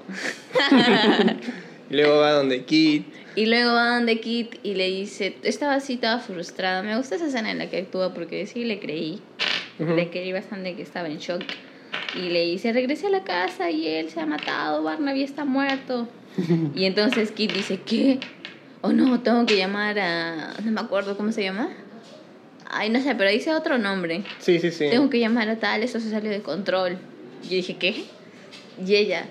Y luego va donde Kit. y luego va donde Kit y le dice, estaba así toda frustrada. Me gusta esa escena en la que actúa porque sí le creí. Le creí bastante que estaba en shock. Y le dice, regresé a la casa y él se ha matado, Barnaby está muerto. y entonces Kit dice, ¿qué? Oh no, tengo que llamar a... No me acuerdo cómo se llama. Ay, no sé, pero dice otro nombre. Sí, sí, sí. Tengo que llamar a tal, esto se salió de control. Y yo dije, ¿qué? Y ella,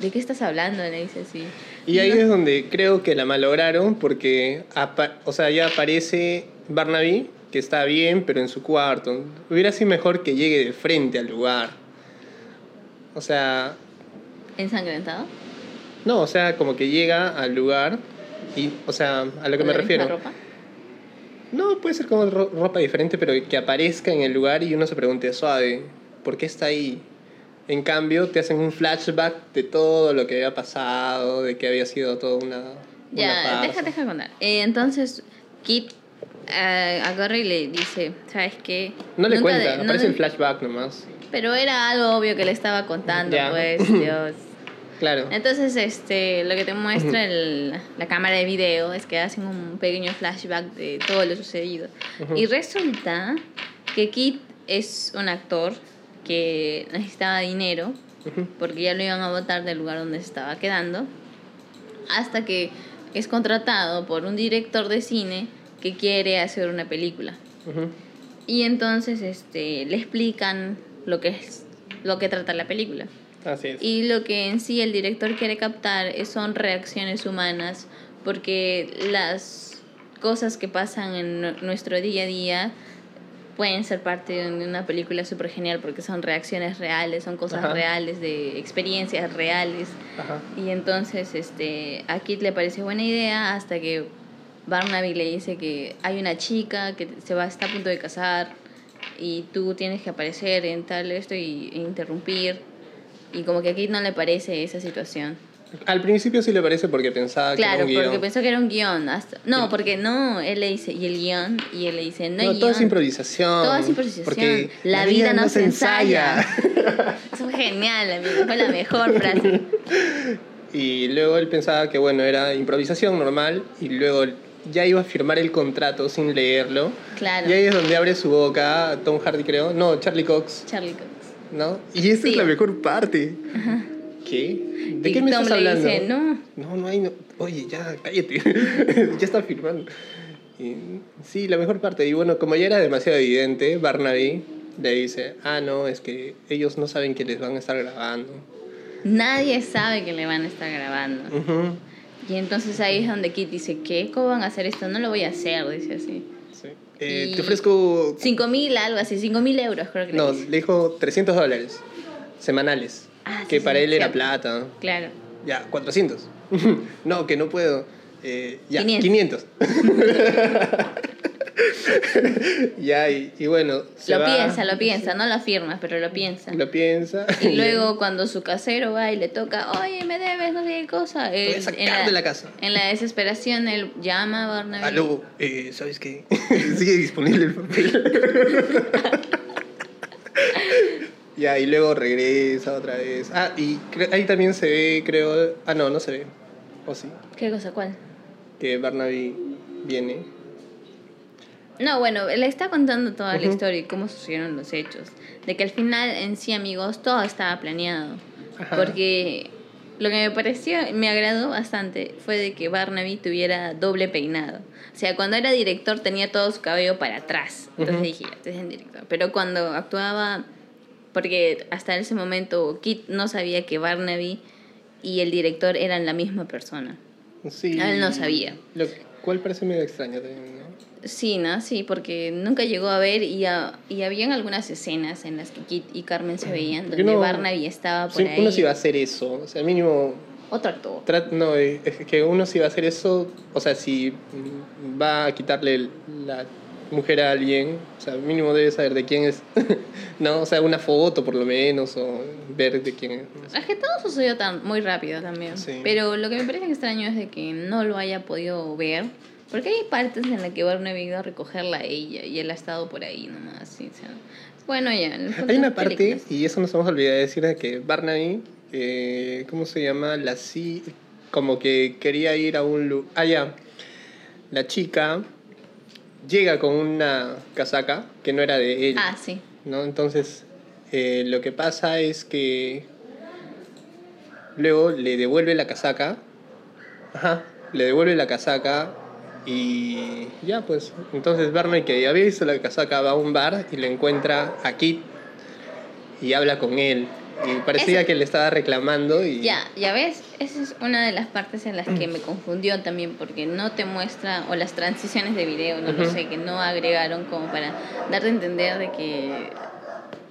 ¿de qué estás hablando? Le dice así. Y ahí No- es donde creo que la malograron porque, o sea, ya aparece Barnaby, que está bien, pero en su cuarto. Hubiera sido mejor que llegue de frente al lugar. O sea, ¿Ensangrentado? no, o sea, como que llega al lugar y, o sea, a lo que ¿Con me refiero. ropa? No, puede ser con ro- ropa diferente, pero que aparezca en el lugar y uno se pregunte, suave, ¿por qué está ahí? En cambio, te hacen un flashback de todo lo que había pasado, de que había sido toda una. Ya, deja, deja contar. Eh, entonces, Kit eh, agarra y le dice, ¿sabes qué? No le Nunca cuenta, de- aparece el flashback nomás. Pero era algo obvio que le estaba contando, Ya. pues, Dios. Claro. Entonces, este, lo que te muestra el- la cámara de video es que hacen un pequeño flashback de todo lo sucedido. Y resulta que Kit es un actor que necesitaba dinero porque ya lo iban a botar del lugar donde se estaba quedando, hasta que es contratado por un director de cine que quiere hacer una película. Y entonces este, le explican lo que es lo que trata la película. Así es. Y lo que en sí el director quiere captar son reacciones humanas, porque las cosas que pasan en nu- nuestro día a día pueden ser parte de una película súper genial porque son reacciones reales, son cosas Ajá. reales, de experiencias reales. Ajá. Y entonces este, a Kit le parece buena idea hasta que Barnaby le dice que hay una chica que se va, está a punto de casar y tú tienes que aparecer en tal esto y, e interrumpir. Y como que a Kit no le parece esa situación. Al principio sí le parece porque pensaba que era Claro, un guion. porque pensó que era un guion. Hasta, no, porque no, él le dice, y el guion, y él le dice, no, hay No, todo es improvisación. Todo es improvisación. Porque la, vida, no se ensaya. Eso fue genial, amigo. Fue la mejor frase. Y luego él pensaba que bueno, era improvisación normal y luego ya iba a firmar el contrato sin leerlo. Claro. Y ahí es donde abre su boca Tom Hardy, creo. No, Charlie Cox, Charlie Cox. ¿no? Y esa Sí. es la mejor parte. ¿Qué? ¿De Y qué me Tom estás le hablando? dice, "No". No, no hay... no- Oye, ya, cállate. ya está firmando. Y, sí, la mejor parte. Y bueno, como ya era demasiado evidente, Barnaby le dice, ah, no, es que ellos no saben que les van a estar grabando. Nadie sabe que le van a estar grabando. Ujú. Y entonces ahí es donde Kit dice, ¿qué? ¿Cómo van a hacer esto? No lo voy a hacer, dice así. Sí. Eh, Te ofrezco... Cinco mil, algo así, cinco mil euros creo que No, le dijo 300 dólares semanales. Ah, que sí, para él era plata. Claro. Ya, 400. no, que no puedo. Eh, ya, 500. 500. ya, y, y bueno. se Lo va, piensa, lo piensa, no lo afirma, pero lo piensa. Lo piensa. Y luego cuando su casero va y le toca, oye, me debes, no sé qué cosa. voy a él- sacar de la casa. En la desesperación, él llama a Barnaby. Aló, eh, ¿sabes qué? Sigue disponible el papel. Y luego regresa otra vez. Ah, y ahí también se ve, creo. Ah, no, no se ve. ¿O sí? ¿Qué cosa? ¿Cuál? Que Barnaby viene. No, bueno, le está contando toda la historia y cómo sucedieron los hechos. De que al final, en sí, amigos, todo estaba planeado. Ajá. Porque lo que me pareció, me agradó bastante, fue de que Barnaby tuviera doble peinado. O sea, cuando era director tenía todo su cabello para atrás. Entonces dije, ya, este es el director. Pero cuando actuaba, porque hasta ese momento Kit no sabía que Barnaby y el director eran la misma persona. Sí. Él no sabía. Lo cual parece medio extraño también, ¿no? Sí, ¿no? Sí, porque nunca llegó a ver y, a- y habían algunas escenas en las que Kit y Carmen se veían Porque donde uno- Barnaby estaba por Sí, ahí. uno sí va a hacer eso. O sea, mínimo. Otro actor. no, es que uno sí va a hacer eso. O sea, si va a quitarle la mujer a alguien, o sea, mínimo debe saber de quién es, ¿no? O sea, una foto por lo menos, o ver de quién es. no sé. Es que todo sucedió tan, muy rápido también. Sí. Pero lo que me parece extraño es de que no lo haya podido ver. Porque hay partes en las que Barnaby ha ido a recogerla a ella y él ha estado por ahí nomás. sí, o sea, bueno, ya. Hay una parte, películas. y eso nos hemos olvidado de decir, de que Barnaby, eh, ¿cómo se llama? La sí, como que quería ir a un lugar. Ah, ya. La chica llega con una casaca que no era de él. Ah, sí. ¿no? Entonces, eh, lo que pasa es que luego le devuelve la casaca. Ajá, le devuelve la casaca y ya pues. Entonces Barney que había visto la casaca va a un bar y le encuentra a Kit y habla con él. Y parecía Ese- que le estaba reclamando y... Ya, ya ves, esa es una de las partes en las que me confundió también porque no te muestra, o las transiciones de video, no lo sé, que no agregaron como para darte a entender de que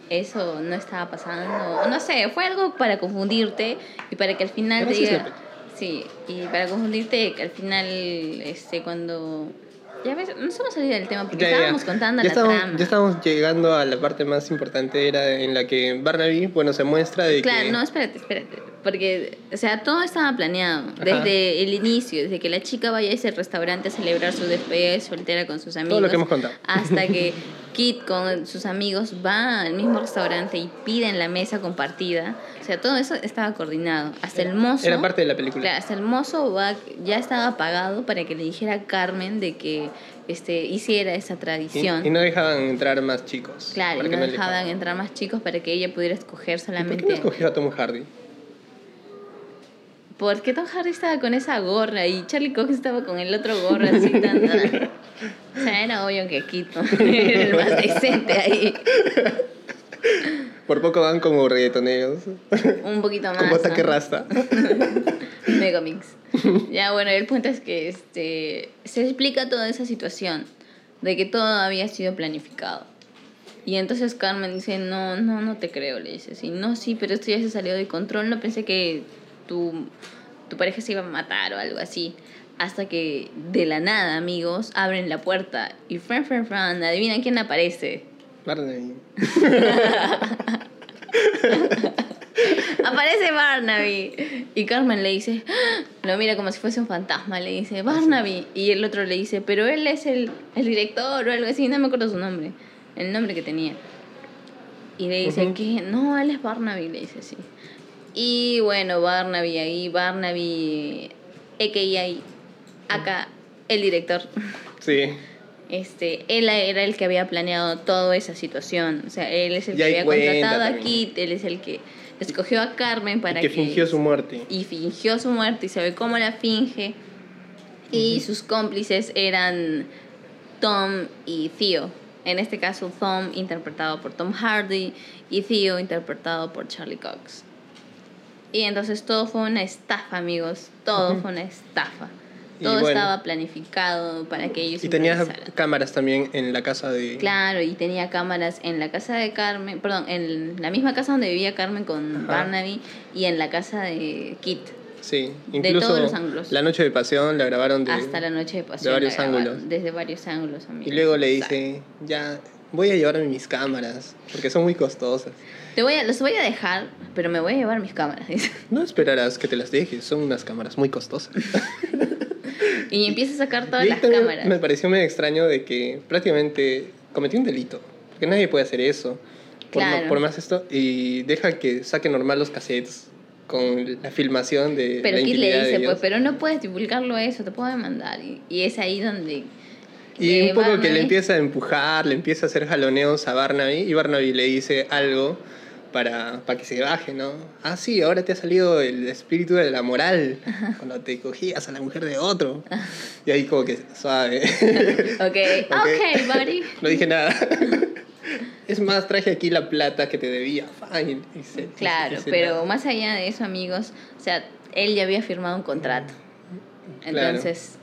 eso no estaba pasando, no sé, fue algo para confundirte y para que al final te diga, sí, y para confundirte que al final, este, cuando, ya ves, no se me salía del tema porque Ya, ya. estábamos contando ya la estábamos, trama. Ya estábamos llegando a la parte más importante, era en la que Barnaby, bueno, se muestra de Claro, que... no, espérate, espérate. Porque, o sea, todo estaba planeado. Ajá. Desde el inicio, desde que la chica vaya a ese restaurante a celebrar su despedida de soltera con sus amigos. Todo lo que hemos contado. Hasta que Kit con sus amigos va al mismo restaurante y piden la mesa compartida. O sea, todo eso estaba coordinado. Hasta el mozo. Era parte de la película. Claro, hasta el mozo va, ya estaba pagado para que le dijera a Carmen de que este, hiciera esa tradición. y no dejaban entrar más chicos. Claro, y no dejaban entrar más chicos para que ella pudiera escoger ¿Y ¿Por solamente. qué no escogió a Tom Hardy? ¿Por qué Tom Hardy estaba con esa gorra y Charlie Cox estaba con el otro gorro así tan... O sea, era obvio que Quito era el más decente ahí. Por poco van como reggaetoneros. Un poquito más. Como ataque ¿no? rasta. Megamix. Ya, bueno, el punto es que este, se explica toda esa situación de que todo había sido planificado. Y entonces Carmen dice, no, no, no te creo, le dice, sí, no, sí, pero esto ya se salió de control, no pensé que tu, tu pareja se iba a matar o algo así. Hasta que de la nada, amigos, abren la puerta y fran, fran, fran, adivinen quién aparece. Barnaby. Aparece Barnaby. Y Carmen le dice, ¡Ah! lo mira como si fuese un fantasma, le dice, Barnaby. Y el otro le dice, pero él es el, el director o algo así, no me acuerdo su nombre, el nombre que tenía. Y le dice Ujú. que no, él es Barnaby, le dice así. Y bueno, Barnaby ahí, Barnaby, a.k.a. acá, el director. Sí. Este, él era el que había planeado toda esa situación. O sea, él es el Y que había contratado a también. Kit, él es el que escogió a Carmen para Y que fingió su muerte. y fingió su muerte y se ve cómo la finge. Y sus cómplices eran Tom y Theo. En este caso, Tom interpretado por Tom Hardy y Theo interpretado por Charlie Cox. Y entonces todo fue una estafa, amigos. Todo fue una estafa. Y Todo bueno. estaba planificado para que ellos Y tenía improvisaran. cámaras también en la casa de... Claro, y tenía cámaras en la casa de Carmen, perdón, en la misma casa donde vivía Carmen con Ajá. Barnaby y en la casa de Kit. Sí, De incluso todos los ángulos. la noche de pasión la grabaron de... hasta la noche de pasión. varios la grabaron, ángulos. Desde varios ángulos, Y amigos. luego le dice, ya, voy a llevarme mis cámaras, porque son muy costosas. Te voy a, los voy a dejar, pero me voy a llevar mis cámaras. No esperarás que te las dejes, son unas cámaras muy costosas. y empieza a sacar todas Y las cámaras. Me pareció medio extraño de que prácticamente cometió un delito, porque nadie puede hacer eso. Por, Claro. por más esto, y deja que saque normal los cassettes con la filmación de Pero la intimidad le dice, pues, pero no puedes divulgarlo eso, te puedo demandar. Y, y es ahí donde... Y eh, un poco que Barnaby- le empieza a empujar, le empieza a hacer jaloneos a Barnaby y Barnaby le dice algo para, para que se baje, ¿no? Ah, sí, ahora te ha salido el espíritu de la moral cuando te cogías a la mujer de otro. Y ahí como que suave. Ok, Ok. ok, buddy. no dije nada. Es más, traje aquí la plata que te debía. Fine. Y se- y se- Claro, y se pero nada. más allá de eso, amigos, o sea, él ya había firmado un contrato. Claro. Entonces,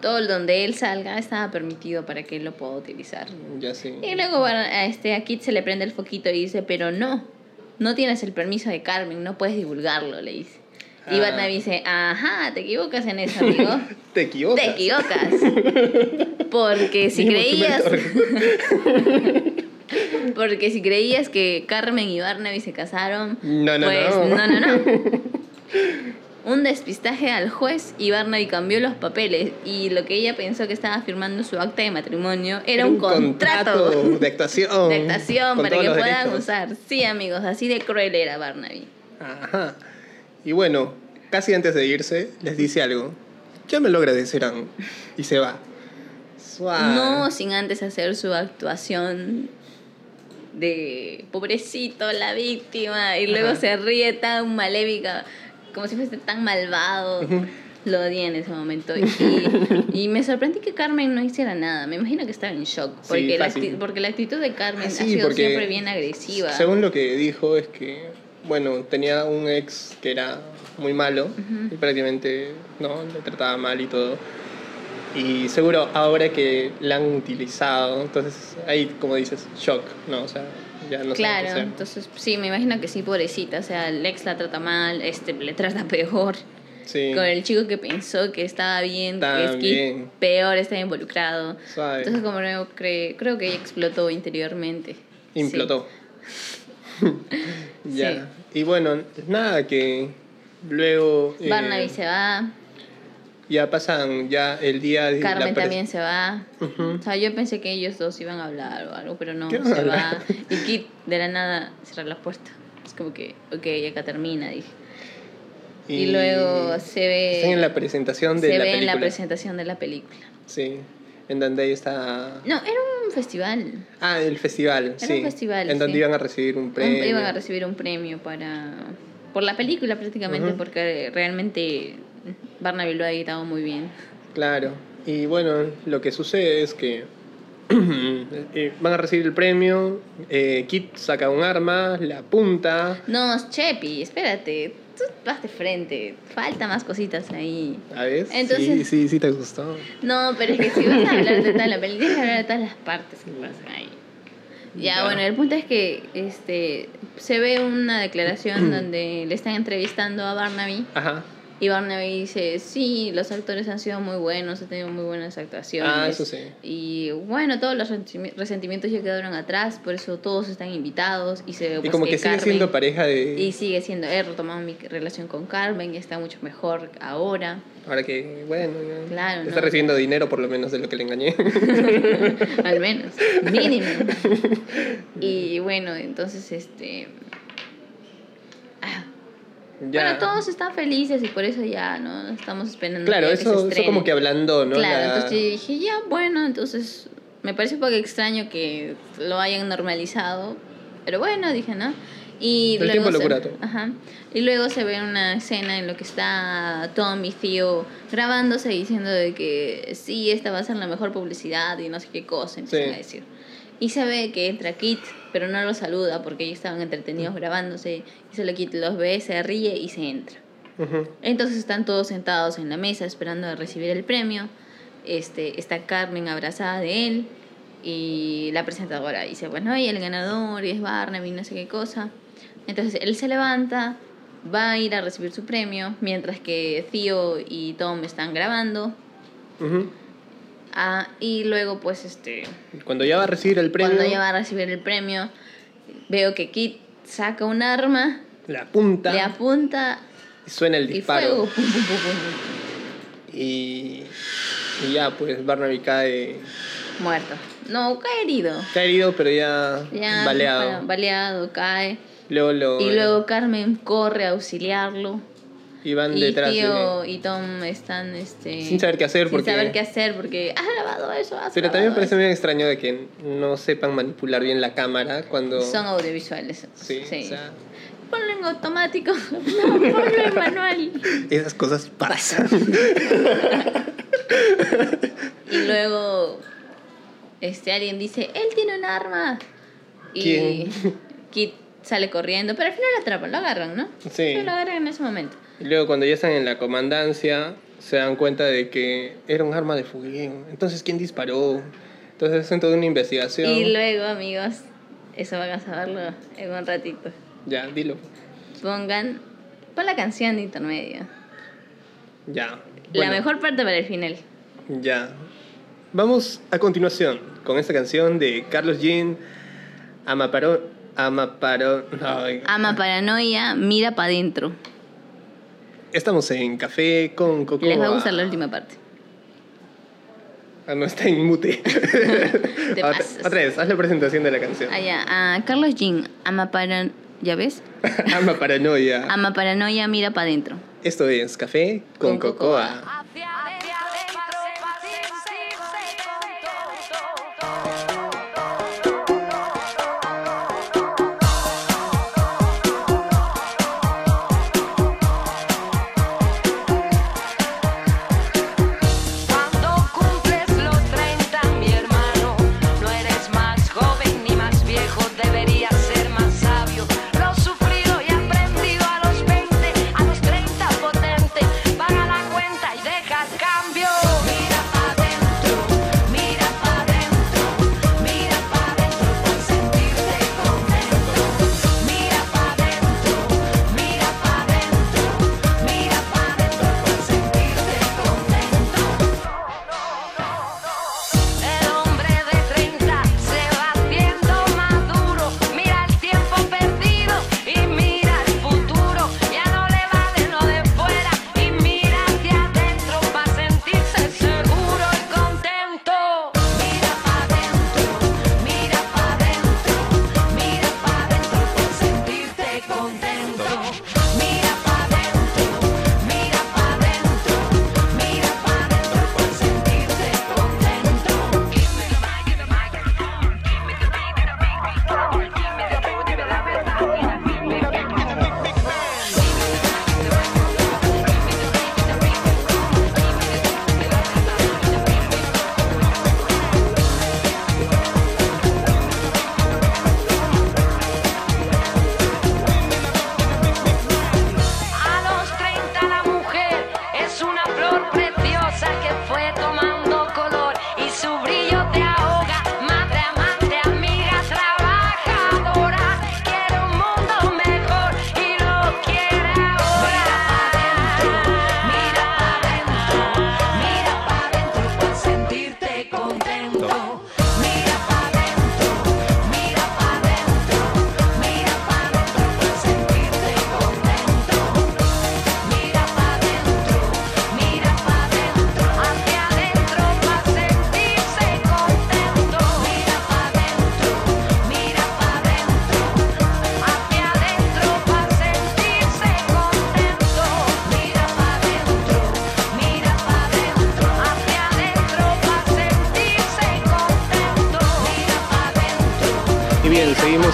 todo el donde él salga estaba permitido para que él lo pueda utilizar. Ya sí. Y luego bueno, a, este, a Kit se le prende el foquito y dice, pero no, no tienes el permiso de Carmen, no puedes divulgarlo, le dice. Y Ah. Barnaby dice, ajá, te equivocas en eso, amigo. Te equivocas. Te equivocas. Porque si creías. Porque si creías que Carmen y Barnaby se casaron. No, no, pues, no. no, no, no. Un despistaje al juez y Barnaby cambió los papeles. Y lo que ella pensó que estaba firmando su acta de matrimonio era, un, contrato. de actuación. de actuación para que puedan usar. Sí, amigos, así de cruel era Barnaby. Ajá. Y bueno, casi antes de irse, les dice algo. Ya me lo agradecerán. Y se va. Suave. No sin antes hacer su actuación de pobrecito, la víctima, y luego Ajá. se ríe tan malévica, como si fuese tan malvado. Lo odié en ese momento. Y, y me sorprendí que Carmen no hiciera nada. Me imagino que estaba en shock. Sí, Porque, la, fácil. acti- porque la actitud de Carmen Ah, ha sí, sido siempre bien agresiva. Según lo que dijo es que, bueno, tenía un ex que era muy malo y prácticamente, ¿no? Le trataba mal y todo. Y seguro ahora que la han utilizado, entonces ahí, como dices, shock, ¿no? O sea, ya no qué Claro, entonces sí, me imagino que sí, pobrecita. O sea, el ex la trata mal, este le trata peor. Sí, Con el chico que pensó que estaba bien, que es que También. peor está involucrado. suave. Entonces, como no cree, creo que ella explotó interiormente. Implotó. ya. Sí. Y bueno, nada, que luego... Sí. eh, Barnaby se va, Ya pasan ya el día de la Carmen también se va. Ujú. O sea, yo pensé que ellos dos iban a hablar o algo, pero no, ¿Qué se a va. hablar? Y Kit de la nada cierra la puerta. Es como que, ok, acá termina, dije. Y, luego se ve. Están en la presentación de se la ve en película. la presentación de la película. Sí, en donde ahí está... No, era un festival. Ah, el festival, Era sí. un festival, En donde sí. iban a recibir un Un- premio. iban a recibir un premio para por la película prácticamente Ujú. porque realmente Barnaby lo ha editado muy bien. Claro. Y bueno, lo que sucede es que eh, van a recibir el premio, eh, Kit saca un arma, la apunta, No, Chepi, espérate, tú vas de frente, falta más cositas ahí. ¿sabes? Entonces- Sí, sí, sí te gustó. No, pero es que si vas a hablar de toda la película, tienes que hablar de todas las partes que pasan ahí. Ya, Ya. bueno, el punto es que este se ve una declaración donde le están entrevistando a Barnaby Ajá. Y Barnaby dice, sí, los actores han sido muy buenos, he tenido muy buenas actuaciones. Ah, eso sí. Y bueno, todos los resentimi- resentimientos ya quedaron atrás, por eso todos están invitados y se ve Y pues, como que, sigue Carmen- siendo pareja de... y sigue siendo, he retomado mi relación con Carmen y está mucho mejor ahora. Ahora que, bueno, Claro, está ¿no? recibiendo dinero por lo menos de lo que le engañé. Al menos, mínimo. Y bueno, entonces este... ya. Bueno, todos están felices y por eso ya, ¿no? Estamos esperando. Claro, ya que se eso, eso como que hablando, ¿no? Claro, La- entonces yo dije, ya, bueno, entonces me parece un poco extraño que lo hayan normalizado, pero bueno, dije, ¿no? Y El luego tiempo se. Ajá. Y luego se ve una escena en lo que está Tom y Theo grabándose y diciendo de que sí, esta va a ser la mejor publicidad y no sé qué cosa, empiezan Sí. a decir. Y se ve que entra Kit, pero no lo saluda porque ellos estaban entretenidos grabándose. Y solo Kit los ve, se ríe y se entra. Entonces están todos sentados en la mesa esperando a recibir el premio. Este, está Carmen abrazada de él y la presentadora dice, bueno, y el ganador y es Barnaby, no sé qué cosa. Entonces él se levanta, va a ir a recibir su premio, mientras que Theo y Tom están grabando. Ujú. Ah, y luego pues este, Cuando ya va a recibir el premio, cuando ya va a recibir el premio, veo que Kit saca un arma, la punta le apunta y suena el y disparo. pum. Y, y ya, pues Barnaby cae, Muerto. No, cae herido. cae herido, pero ya, Ya, baleado. bueno, baleado, cae. Luego Y luego Carmen corre a auxiliarlo. Y van Y detrás de Tío y Tom están este, Sin saber qué hacer, sin porque- saber qué hacer porque has grabado eso, has Pero también me grabado parece muy extraño de que no sepan manipular bien la cámara cuando... eso. Son audiovisuales. Sí, Sí. o sea, Ponlo en automático. No, ponlo en manual. esas cosas pasan. Y luego este alguien dice, él tiene un arma. Y ¿Quién? Kit sale corriendo, pero al final lo atrapan, lo agarran, ¿no? Sí. Lo agarran en ese momento. Y luego cuando ya están en la comandancia, se dan cuenta de que era un arma de fuego. Entonces, ¿quién disparó? Entonces hacen toda una investigación. Y luego, amigos, eso van a saberlo en un ratito. Ya, dilo. Pongan Pon la canción de intermedio. Ya. La mejor parte para el final. Ya. Vamos a continuación con esta canción de Carlos Jean, Amaparo... Amaparo... ay. Ama paranoia, mira para adentro. Estamos en Café con Coco. Les va a gustar la última parte. Ah, no está en mute. Te otra, pasas. otra vez, haz la presentación de la canción. Allá, a Carlos Jean, ama para... ¿Ya ves? Ama paranoia. Ama paranoia, mira para adentro. Esto es Café con, Con Cocoa. Cocoa.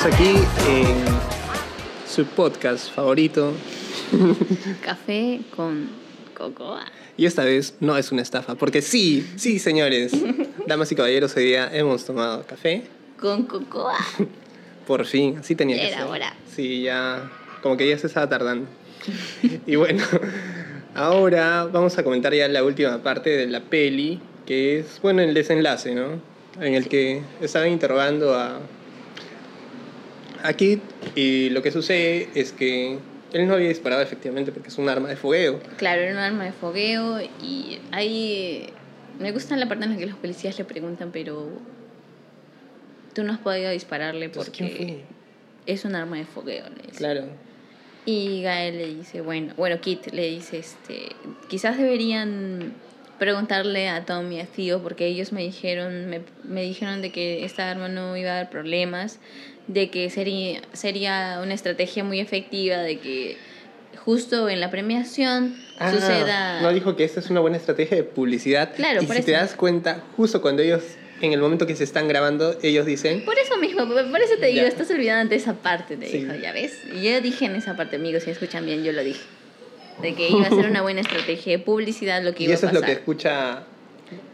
Aquí en su podcast favorito. Café con cocoa. Y esta vez no es una estafa, porque sí, sí, señores, damas y caballeros, hoy día hemos tomado café. Con cocoa. Por fin, así tenía que Era ser. hora. Sí, ya, como que ya se estaba tardando. y bueno, ahora vamos a comentar ya la última parte de la peli, que es, bueno, el desenlace, ¿no? En el que estaban interrogando a, a Kit y lo que sucede es que él no había disparado efectivamente porque es un arma de fogueo. Claro, era un arma de fogueo y ahí me gusta la parte en la que los policías le preguntan, pero tú no has podido dispararle Entonces, porque es un arma de fogueo. Le dice. Claro. Y Gael le dice, bueno, bueno, Kit le dice, este, quizás deberían preguntarle a Tom y a Theo porque ellos me dijeron, me, me dijeron de que esta arma no iba a dar problemas, de que sería, sería una estrategia muy efectiva, de que justo en la premiación Ah, suceda... No dijo que esta es una buena estrategia de publicidad. Claro, y por si te eso. das cuenta, justo cuando ellos, en el momento que se están grabando, ellos dicen, Por eso mismo, por eso te digo, Ya. estás olvidando de esa parte, te Sí. dijo, ya ves. Y yo dije en esa parte, amigos, si escuchan bien, yo lo dije. De que iba a ser una buena estrategia de publicidad lo que y iba eso a es pasar. lo que escucha.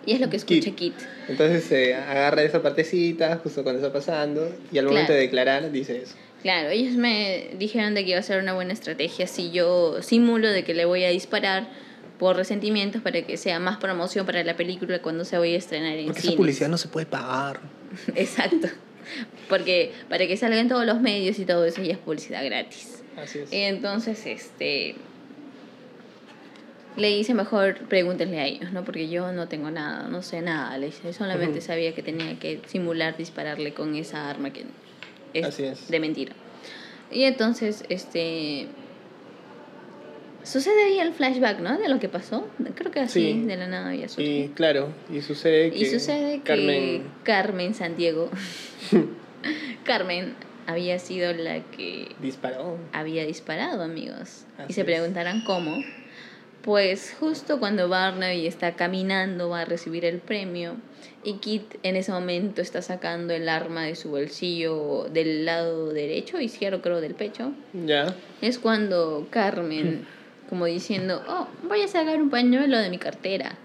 Y es lo que escucha Kit. Kit. Entonces se agarra esa partecita justo cuando está pasando y al momento Claro. de declarar dice eso. Claro, ellos me dijeron de que iba a ser una buena estrategia si yo simulo de que le voy a disparar por resentimientos para que sea más promoción para la película cuando se vaya a estrenar en Porque esa cines. publicidad no se puede pagar. Exacto. Porque para que salga en todos los medios y todo eso ya es publicidad gratis. Así es. Y entonces, este. Le dice mejor pregúntenle a ellos, ¿no? Porque yo no tengo nada, no sé nada. Le dice, solamente Ujú. sabía que tenía que simular dispararle con esa arma que es, Así es. de mentira. Y entonces, este. Sucede ahí el flashback, ¿no? De lo que pasó. Creo que así, Sí. de la nada había Y surgido. claro, y sucede que Y sucede que Carmen Carmen Santiago. Carmen había sido la que disparó. había disparado, amigos. y Así se es. preguntarán cómo. Pues justo cuando Barnaby está caminando va a recibir el premio y Kit en ese momento está sacando el arma de su bolsillo del lado derecho, izquierdo creo del pecho. Ya. Es cuando Carmen, como diciendo, oh, voy a sacar un pañuelo de mi cartera.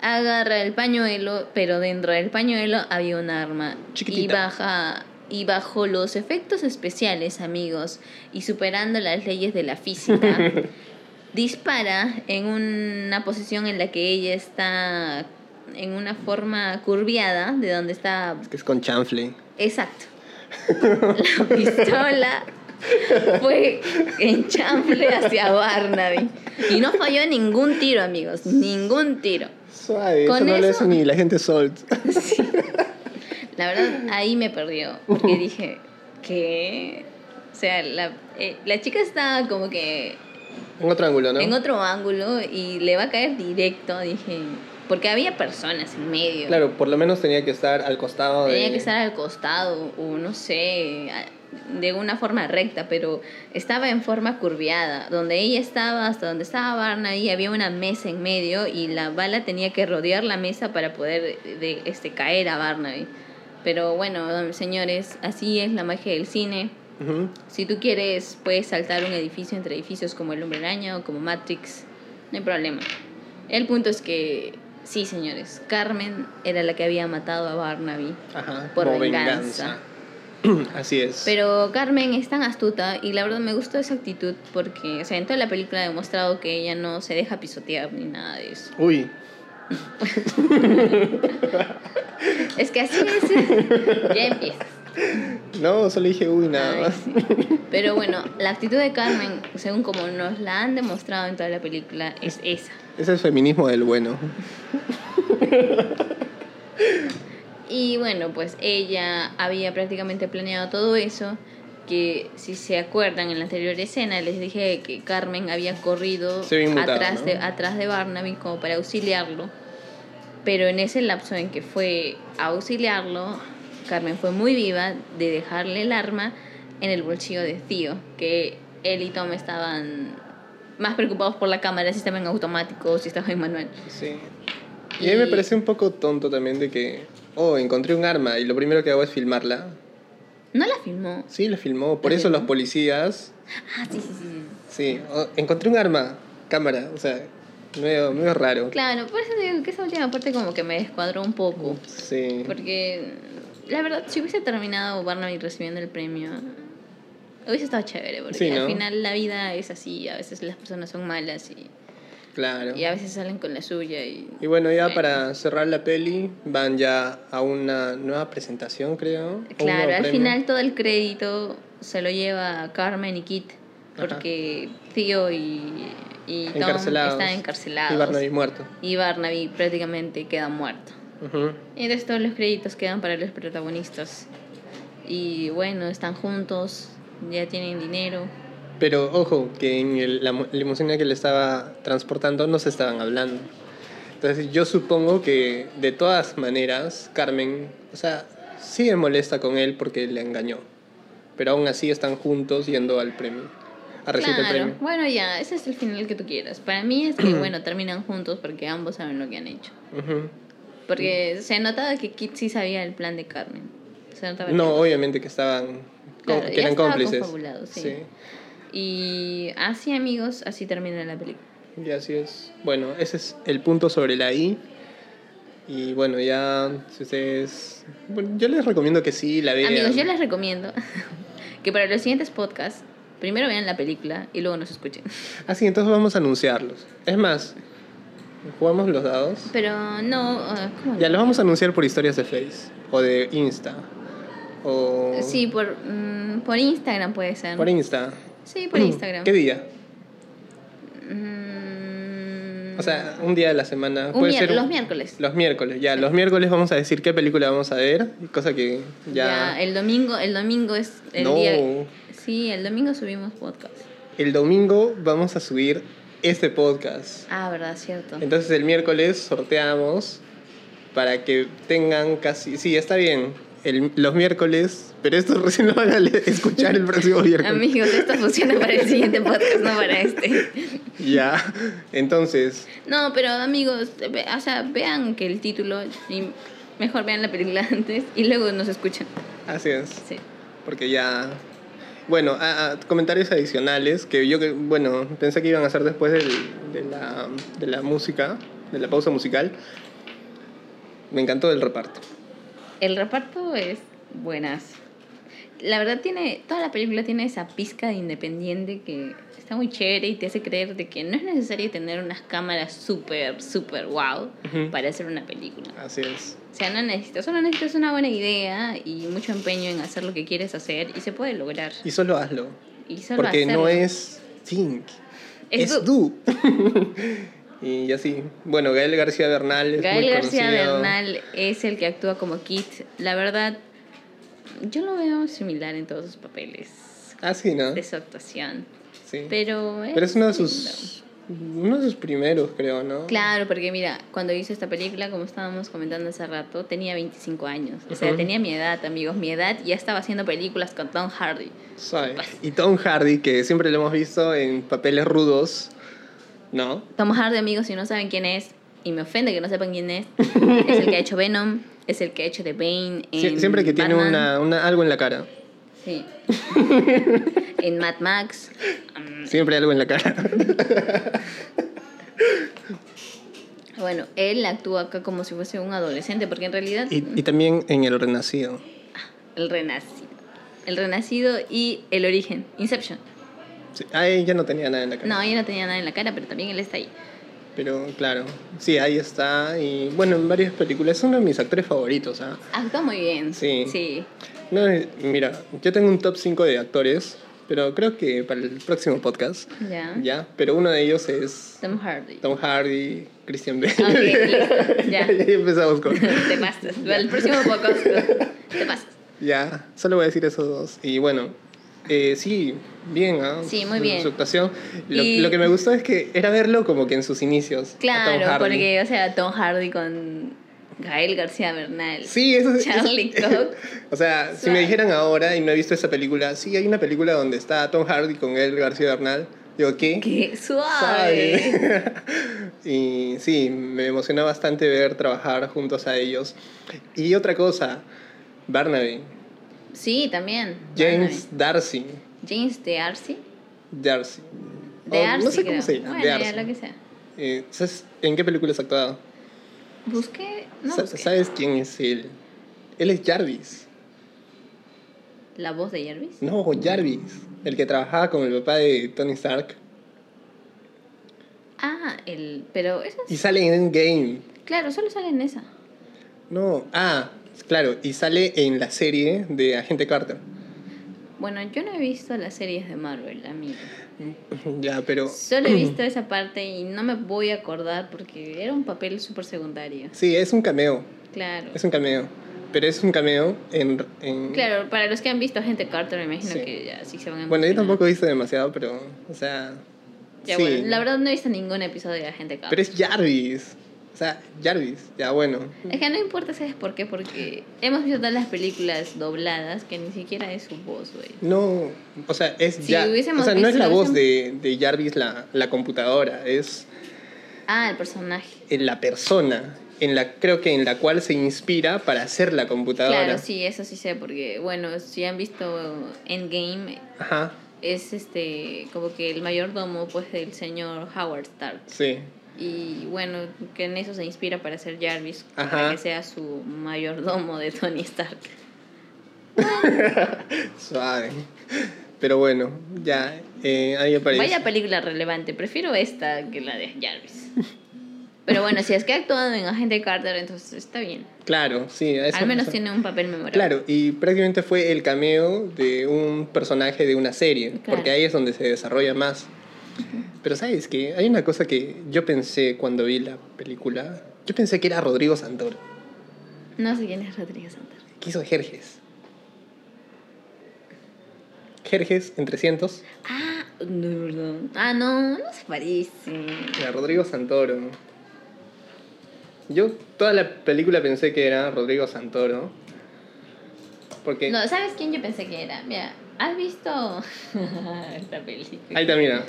Agarra el pañuelo, pero dentro del pañuelo había un arma. Y Chiquitita. baja. Y bajo los efectos especiales, amigos, y superando las leyes de la física, dispara en una posición en la que ella está en una forma curviada, de donde está Es que es con chanfle. Exacto. La pistola fue en chanfle hacia Barnaby. Y no falló ningún tiro, amigos. Ningún tiro. Suave, Con eso no lo eso- hace ni la gente Salt. La verdad, ahí me perdió. Porque dije que. O sea, la, eh, la chica estaba como que En otro ángulo, ¿no? en otro ángulo y le va a caer directo. Dije. Porque había personas en medio. Claro, por lo menos tenía que estar al costado Tenía de... que estar al costado o no sé, de una forma recta, pero estaba en forma curviada. Donde ella estaba, hasta donde estaba Barnaby, había una mesa en medio y la bala tenía que rodear la mesa para poder de, este, caer a Barnaby. Pero bueno, señores, así es la magia del cine. Si tú quieres, puedes saltar un edificio entre edificios como el Hombre Araña o como Matrix. No hay problema. El punto es que, sí, señores, Carmen era la que había matado a Barnaby. Ajá, Por venganza. Así es. Pero Carmen es tan astuta y la verdad me gustó esa actitud porque, o sea, en toda la película ha demostrado que ella no se deja pisotear ni nada de eso. Uy, Es que así es. ya empiezas. No, solo dije uy nada más. Pero bueno, la actitud de Carmen, según como nos la han demostrado en toda la película, es esa. Ese es feminismo del bueno. Y bueno, pues ella había prácticamente planeado todo eso, que si se acuerdan en la anterior escena les dije que Carmen había corrido atrás, ¿no? de, atrás de Barnaby como para auxiliarlo, pero en ese lapso en que fue a auxiliarlo, Carmen fue muy viva de dejarle el arma en el bolsillo de Tío, que él y Tom estaban más preocupados por la cámara, si estaba en automático o si estaba en manual. Sí. Y a mí me parece un poco tonto también de que, oh, encontré un arma y lo primero que hago es filmarla. No la filmó. Sí, la filmó. Por ¿La eso los policías, Ah, sí, sí, sí. sí. sí, oh, encontré un arma, cámara, o sea, medio, medio raro. Claro, por eso digo que esa última parte como que me descuadró un poco. Sí. Porque la verdad, si hubiese terminado Barnaby recibiendo el premio, hubiese estado chévere. Porque Sí, ¿no? al final la vida es así, a veces las personas son malas y, Claro. y a veces salen con la suya. Y, Y bueno, ya Bueno. para cerrar la peli, van ya a una nueva presentación, creo. Claro, al premio. final todo el crédito se lo lleva Carmen y Kit. Porque Tío y, y Tom están encarcelados. Y Barnaby muerto. Y Barnaby prácticamente queda muerto. Ujú. Y entonces todos los créditos quedan para los protagonistas. Y bueno, están juntos, ya tienen dinero. Pero ojo, que en el- la mu- limusina que le estaba transportando no se estaban hablando. Entonces yo supongo que de todas maneras Carmen, o sea, sigue molesta con él porque le engañó. Pero aún así están juntos yendo al premio, a recibir el Claro, premio. bueno, ya, ese es el final que tú quieras. Para mí es que, bueno, terminan juntos porque ambos saben lo que han hecho. Ujú. Porque se notaba que Kit sí sabía el plan de Carmen. Se notaba No, que- obviamente que estaban, Claro, que eran cómplices. sí. Y así, amigos, así termina la película. Y así es. Bueno, ese es el punto sobre la I. Y bueno, ya, si ustedes... Bueno, yo les recomiendo que sí la vean. Amigos, yo les recomiendo que para los siguientes podcasts, primero vean la película y luego nos escuchen. Ah, sí, entonces vamos a anunciarlos. Es más, jugamos los dados. Pero no, ah, ¿cómo Ya los vamos a anunciar por historias de Face o de Insta. O Sí, por, mm, por Instagram puede ser. por Insta. Sí, por Instagram. ¿Qué día? Mm, O sea, un día de la semana. un Puede ser un- los miércoles. Los miércoles, ya. Los miércoles vamos a decir qué película vamos a ver. Cosa que ya. Ya, el domingo, el domingo es el No. día. Sí, el domingo subimos podcast. El domingo vamos a subir este podcast. Ah, verdad, cierto. Entonces el miércoles sorteamos para que tengan casi... Sí, está bien. El- los miércoles, pero esto recién lo van a escuchar el próximo miércoles. Amigos, esto funciona para el siguiente podcast, no para este. Ya. Entonces, No, pero amigos, o sea, vean que el título y mejor vean la película antes y luego nos escuchan. así es. Sí. Porque ya... Bueno, a- comentarios adicionales que yo, bueno, pensé que iban a ser después del- de, la, de la música, de la pausa musical. Me encantó el reparto. El reparto es buenas. La verdad tiene, toda la película tiene esa pizca de independiente que está muy chévere y te hace creer de que no es necesario tener unas cámaras súper, súper wow para hacer una película. Así es. O sea, no necesitas, solo necesitas una buena idea y mucho empeño en hacer lo que quieres hacer y se puede lograr. Y solo hazlo. Y solo Porque no es think, Es es, do. do. y así. Bueno, Gael García Bernal es Gael muy García conocido. Bernal es el que actúa como Kit. La verdad, yo lo veo similar en todos sus papeles Ah, sí, ¿no? de su actuación. Sí. Pero es, Pero es uno de sus uno de sus primeros, creo, ¿no? Claro, porque mira, cuando hice esta película, como estábamos comentando hace rato, tenía 25 años. O sea, Ujú. tenía mi edad, amigos. Mi edad ya estaba haciendo películas con Tom Hardy. Sabe. Y Tom Hardy, que siempre lo hemos visto en papeles rudos, ¿no? Tom Hardy, amigos, si no saben quién es, y me ofende que no sepan quién es, es el que ha hecho Venom, es el que ha hecho The Bane. En siempre que tiene Batman. una, una- algo en la cara. Sí. en Mad Max. mm, Siempre algo en la cara. Bueno, él actúa acá como si fuese un adolescente, porque en realidad y, y también en El Renacido. el renacido. El renacido y el origen, Inception. Sí. Ah, ella no tenía nada en la cara. No, ella no tenía nada en la cara, pero también él está ahí. Pero claro, sí, ahí está. Y bueno, en varias películas. Es uno de mis actores favoritos, ¿ah? Actúa muy bien. Sí. Sí. No, eh, mira, yo tengo un top 5 de actores, pero creo que para el próximo podcast, Ya. ¿ya? Pero uno de ellos es Tom Hardy. Tom Hardy, Christian Bale. Ok, listo, ya. ya empezamos con... te pasas. El próximo podcast te pasas. ya, solo voy a decir esos dos. Y bueno, eh, sí, bien, ¿ah? Sí, muy bien. Su actuación. Lo, Y- lo que me gustó es que era verlo como que en sus inicios. Claro, porque, o sea, Tom Hardy con Gael García Bernal. Sí, eso es. Charlie Cox. o sea, si me dijeran ahora y no he visto esa película, sí, hay una película donde está Tom Hardy con él, García Bernal. Digo, ¿qué? Qué suave. Y sí, me emocionó bastante ver trabajar juntos a ellos. Y otra cosa, Barnaby, Sí, también. James Darcy. James de Arce. Darcy. De Oh, no sé cómo se llama. Bueno, ya Arce. lo que sea. Eh, ¿sabes en qué película has actuado? Busqué. No busqué. ¿Sabes quién es él? Él es Jarvis. La voz de Jarvis. No, Jarvis. El que trabajaba con el papá de Tony Stark. Ah, el. Pero esa es- Y sale en Endgame. Claro, solo sale en esa. No, ah, claro, y sale en la serie de Agente Carter. Bueno, yo no he visto las series de Marvel, amigo. Ya, pero. Solo he visto esa parte y no me voy a acordar porque era un papel súper secundario. Sí, es un cameo. Claro. Es un cameo. Pero es un cameo en. en- Claro, para los que han visto a Gente Carter, me imagino Sí. que ya sí se van a Bueno, yo tampoco he visto demasiado, pero. O sea. Ya, sí. bueno, la verdad no he visto ningún episodio de Agente Carter. Pero es Jarvis. O sea, Jarvis. Ya, bueno. Es que no importa, ¿sabes por qué? Porque hemos visto todas las películas dobladas que ni siquiera es su voz, güey. No. O sea, es Si ya. hubiésemos O sea, no es la voz de, de Jarvis la, la computadora. Es Ah, el personaje. en la persona. En la, creo que en la cual se inspira para hacer la computadora. Claro, sí, eso sí sé, porque, bueno, si han visto Endgame, Ajá. es este, como que el mayordomo, pues, del señor Howard Stark. Sí. Y bueno, que en eso se inspira para hacer Jarvis, Ajá. para que sea su mayordomo de Tony Stark. Suave. Pero bueno, ya. eh, ahí aparece. Vaya película relevante, prefiero esta que la de Jarvis. Pero bueno, si es que ha actuado en Agente Carter, entonces está bien. Claro, sí. eso- Al menos tiene un papel memorable. Claro, y prácticamente fue el cameo de un personaje de una serie, Claro. porque ahí es donde se desarrolla más. Pero sabes que hay una cosa que yo pensé cuando vi la película, yo pensé que era Rodrigo Santoro, No sé quién es Rodrigo Santos. que hizo Jerjes. Jerjes en 300, Ah, no, verdad. Ah, no, no se parece. era Rodrigo Santoro. Yo toda la película pensé que era Rodrigo Santoro. Porque No, ¿sabes quién yo pensé que era? Mira, ¿has visto esta película? Ahí está, mira.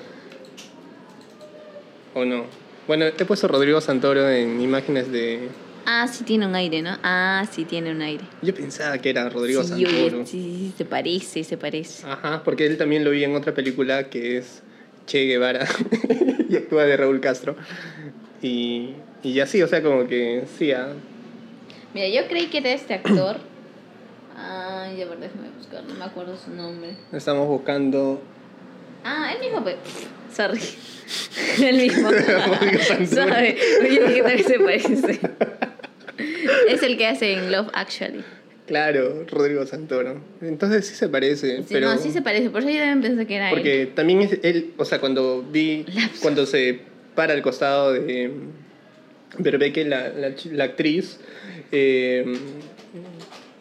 ¿O no? Bueno, he puesto Rodrigo Santoro en imágenes de... Ah, sí tiene un aire, ¿no? Ah, sí tiene un aire. Yo pensaba que era Rodrigo sí, Santoro. oye, sí, sí, se parece, se parece. Ajá, porque él también lo vi en otra película que es Che Guevara y actúa de Raúl Castro. Y, y así, o sea, como que sí, ah, Mira, yo creí que era este actor. Ay, ya ver, déjame buscar, no me acuerdo su nombre. estamos buscando... Ah, él mismo, pues. Sorry. El mismo. Rodrigo Santoro. Sorry. Oye, dije que se parece. Es el que hace en Love Actually. Claro, Rodrigo Santoro. Entonces sí se parece, Sí, pero... No, sí se parece. Por eso yo también pensé que era él. Porque también es él, o sea, cuando vi, cuando se para al costado de Berbeque, la, la, chi- la actriz, eh,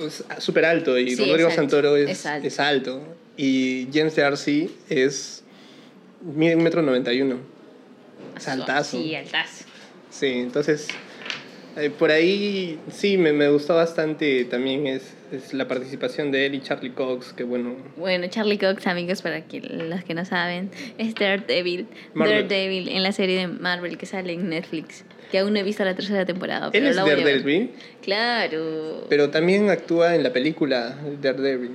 es súper alto y Sí, Rodrigo Santoro es, es alto. es alto. Y James Darcy es mide un metro noventa y uno. Es altazo. Sí, altazo. Sí, entonces eh, por ahí sí me, me gustó bastante también es, es la participación de él y Charlie Cox, que bueno, Bueno, Charlie Cox, amigos, para que, los que no saben, es Daredevil. Marvel. Daredevil en la serie de Marvel que sale en Netflix. Que aún no he visto la tercera temporada. él Pero es. Daredevil. Claro. Pero también actúa en la película Daredevil.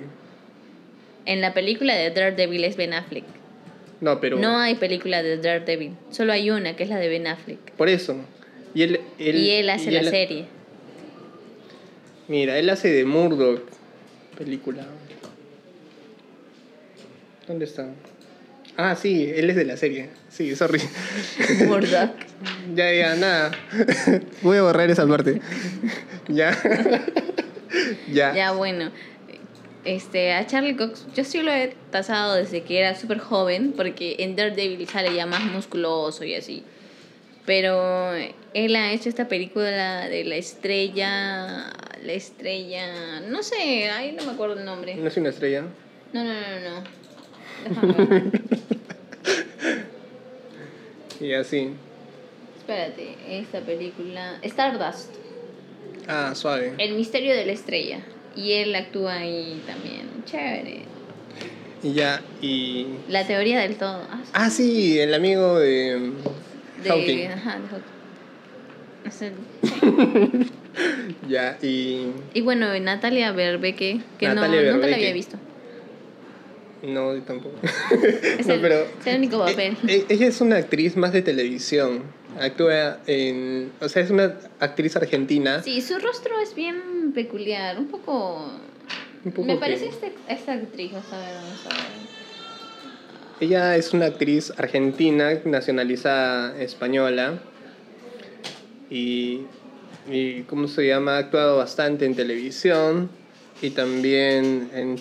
En la película de Daredevil es Ben Affleck. No, pero. No hay película de Daredevil. Solo hay una, que es la de Ben Affleck. Por eso. Y él, él- y él hace y la él- serie. Mira, él hace de Murdoch. Película. ¿Dónde está? Ah, sí, él es de la serie. Sí, sorry. Murdoch. ya, ya, nada. Voy a borrar esa parte. ya. ya. Ya, bueno. Este, a Charlie Cox, yo sí lo he tasado desde que era súper joven, porque en Daredevil sale ya más musculoso y así. Pero él ha hecho esta película de la estrella. La estrella. No sé, ahí no me acuerdo el nombre. ¿No es una estrella? No, no, no, no. Déjame ver. Y así. Espérate, esta película. Stardust. Ah, suave. El misterio de la estrella. Y él actúa ahí también. Chévere. Y ya, y. La teoría del todo. Ah, Ah, sí, el amigo de. de, Hawking. ajá, de Hawking. O sea, Ya, y. y bueno, Natalia Berbeque, que Natalia no, nunca la había visto. No, yo tampoco. Es, No, el, pero- es el único papel. E- e- Ella es una actriz más de televisión. Actúa en. O sea, es una actriz argentina. Sí, su rostro es bien peculiar, un poco... Un poco Me que- parece este, esta actriz, vamos a ver, vamos a ver. Ella es una actriz argentina, nacionalizada española. Y. y ¿Cómo se llama? Ha actuado bastante en televisión. Y también en.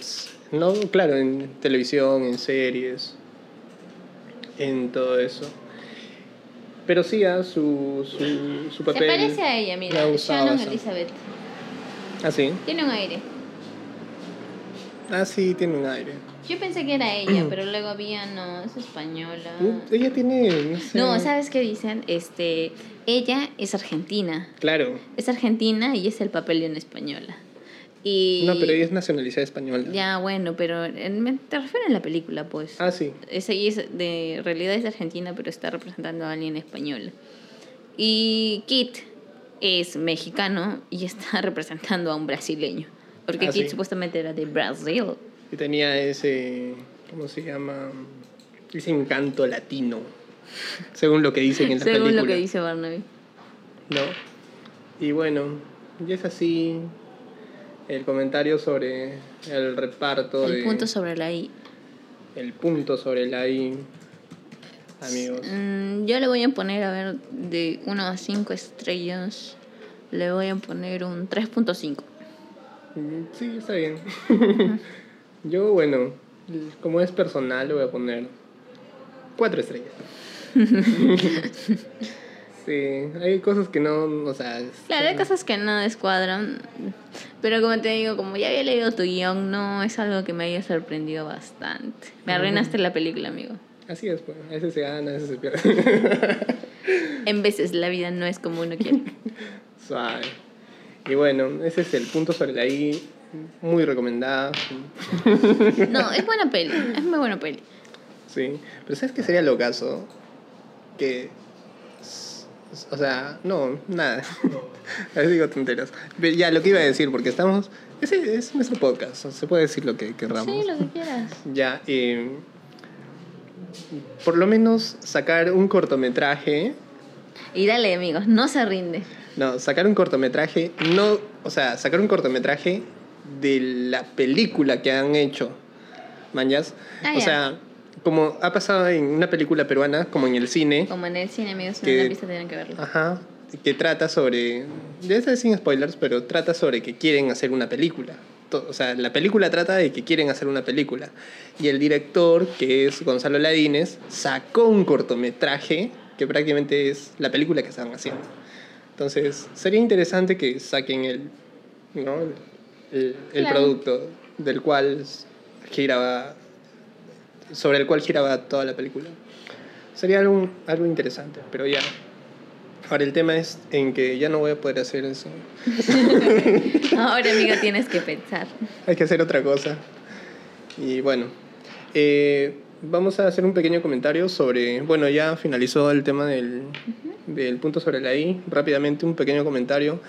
No, claro, en televisión, en series. En todo eso. Pero sí, ah, su, su, su Se papel. parece a ella, mira, Shannon bastante. Elizabeth. Ah, sí. Tiene un aire. Ah, sí, tiene un aire. Yo pensé que era ella, pero luego había, no, es española. Mm, Ella tiene. No, sé. No, ¿sabes qué dicen? Este, ella es argentina. Claro. Es argentina y es el papel de una española. Y No, pero ella es nacionalizada española. Ya, bueno, pero en- me- te refiero en la película, pues. Ah, sí. Es, ella es de realidad es argentina, pero está representando a alguien español. Y Kit es mexicano y está representando a un brasileño. Porque Ah, Kit sí. supuestamente era de Brasil. Y tenía ese. ¿Cómo se llama? Ese encanto latino. Según lo que dicen en la Según película. lo que dice Barnaby. ¿No? Y bueno, y es así el comentario sobre el reparto El de. punto sobre la I. El punto sobre la I. amigos. Mm, yo le voy a poner, a ver, de 1 a 5 estrellas, le voy a poner un 3.5. Mm, Sí, está bien. Yo, bueno, como es personal, le voy a poner cuatro estrellas. sí, hay cosas que no, o sea... Claro, hay cosas que no descuadran, pero como te digo, como ya había leído tu guion, no es algo que me haya sorprendido bastante. Me arruinaste la película, amigo. Así es, pues. A veces se gana, a veces se pierde. En veces la vida no es como uno quiere. Suave. Y bueno, ese es el punto sobre la I. Muy recomendada. No, es buena peli, es muy buena peli. Sí. Pero ¿sabes qué sería lo caso? Que. O sea, no, nada. A veces digo tonteras. Pero Ya, lo que iba a decir, porque estamos. Ese es nuestro podcast, se puede decir lo que querramos. Sí, lo que quieras. Ya, eh, por lo menos sacar un cortometraje. Y dale, amigos, no se rinde. No, sacar un cortometraje, no, o sea, sacar un cortometraje de la película que han hecho. ¿Mañas? Ah, o ya. sea, como ha pasado en una película peruana, como en el cine, Como en el cine, amigos, Que- lo han visto, tienen que verlo. ajá, que trata sobre, ya está sin spoilers, pero trata sobre que quieren hacer una película. O sea, la película trata de que quieren hacer una película. Y el director, que es Gonzalo Ladines, sacó un cortometraje que prácticamente es la película que estaban haciendo. Entonces, sería interesante que saquen el, ¿no? el, el Claro. producto del cual giraba, sobre el cual giraba toda la película. Sería algo, algo interesante, pero ya. Ahora el tema es en que ya no voy a poder hacer eso. Ahora, amigo, tienes que pensar. Hay que hacer otra cosa. Y bueno, eh, vamos a hacer un pequeño comentario sobre, bueno, ya finalizó el tema del, del punto sobre la I. Rápidamente un pequeño comentario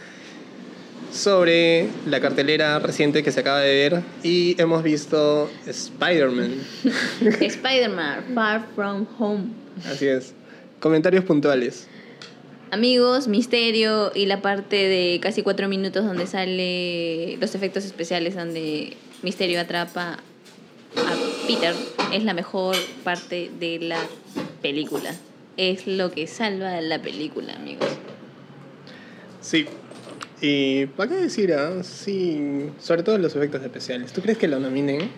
sobre la cartelera reciente que se acaba de ver y hemos visto Spider-Man. Spider-Man, Far From Home. Así es. Comentarios puntuales. Amigos, misterio y la parte de casi cuatro minutos donde sale los efectos especiales donde Misterio atrapa a Peter es la mejor parte de la película. Es lo que salva la película, amigos. Sí. Y para qué decir, ah? sí, sobre todo los efectos especiales. ¿Tú crees que lo nominen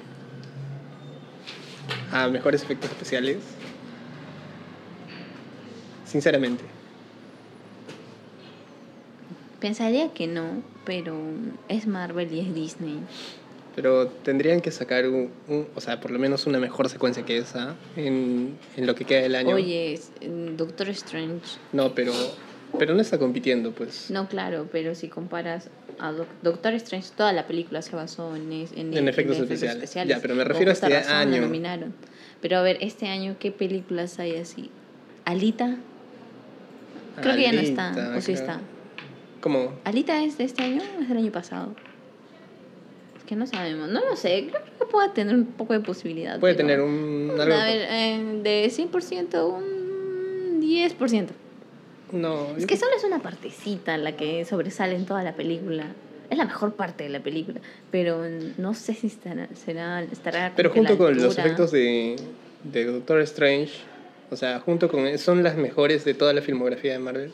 a mejores efectos especiales? Sinceramente. Pensaría que no, pero es Marvel y es Disney. Pero tendrían que sacar, un, un- o sea, por lo menos una mejor secuencia que esa en, en lo que queda del año. Oye, es- Doctor Strange. No, pero, pero no está compitiendo, pues. No, claro, pero si comparas a Doc- Doctor Strange, toda la película se basó en, es- en, En efectos especiales. Ya, pero me refiero a este año. nominaron. Pero a ver, este año, ¿qué películas hay así? ¿Alita? Creo que ya no está, o sí está. ¿Cómo? ¿Alita es de este año o es del año pasado? Es que no sabemos. No lo sé, creo que puede tener un poco de posibilidad. Puede tener un... algo- A ver, eh, de 100%, un 10%. no, Es que solo es una partecita la que sobresale en toda la película. Es la mejor parte de la película, pero no sé si estará, será, estará Pero junto con los efectos de, de Doctor Strange, o sea, junto con... Son las mejores de toda la filmografía de Marvel,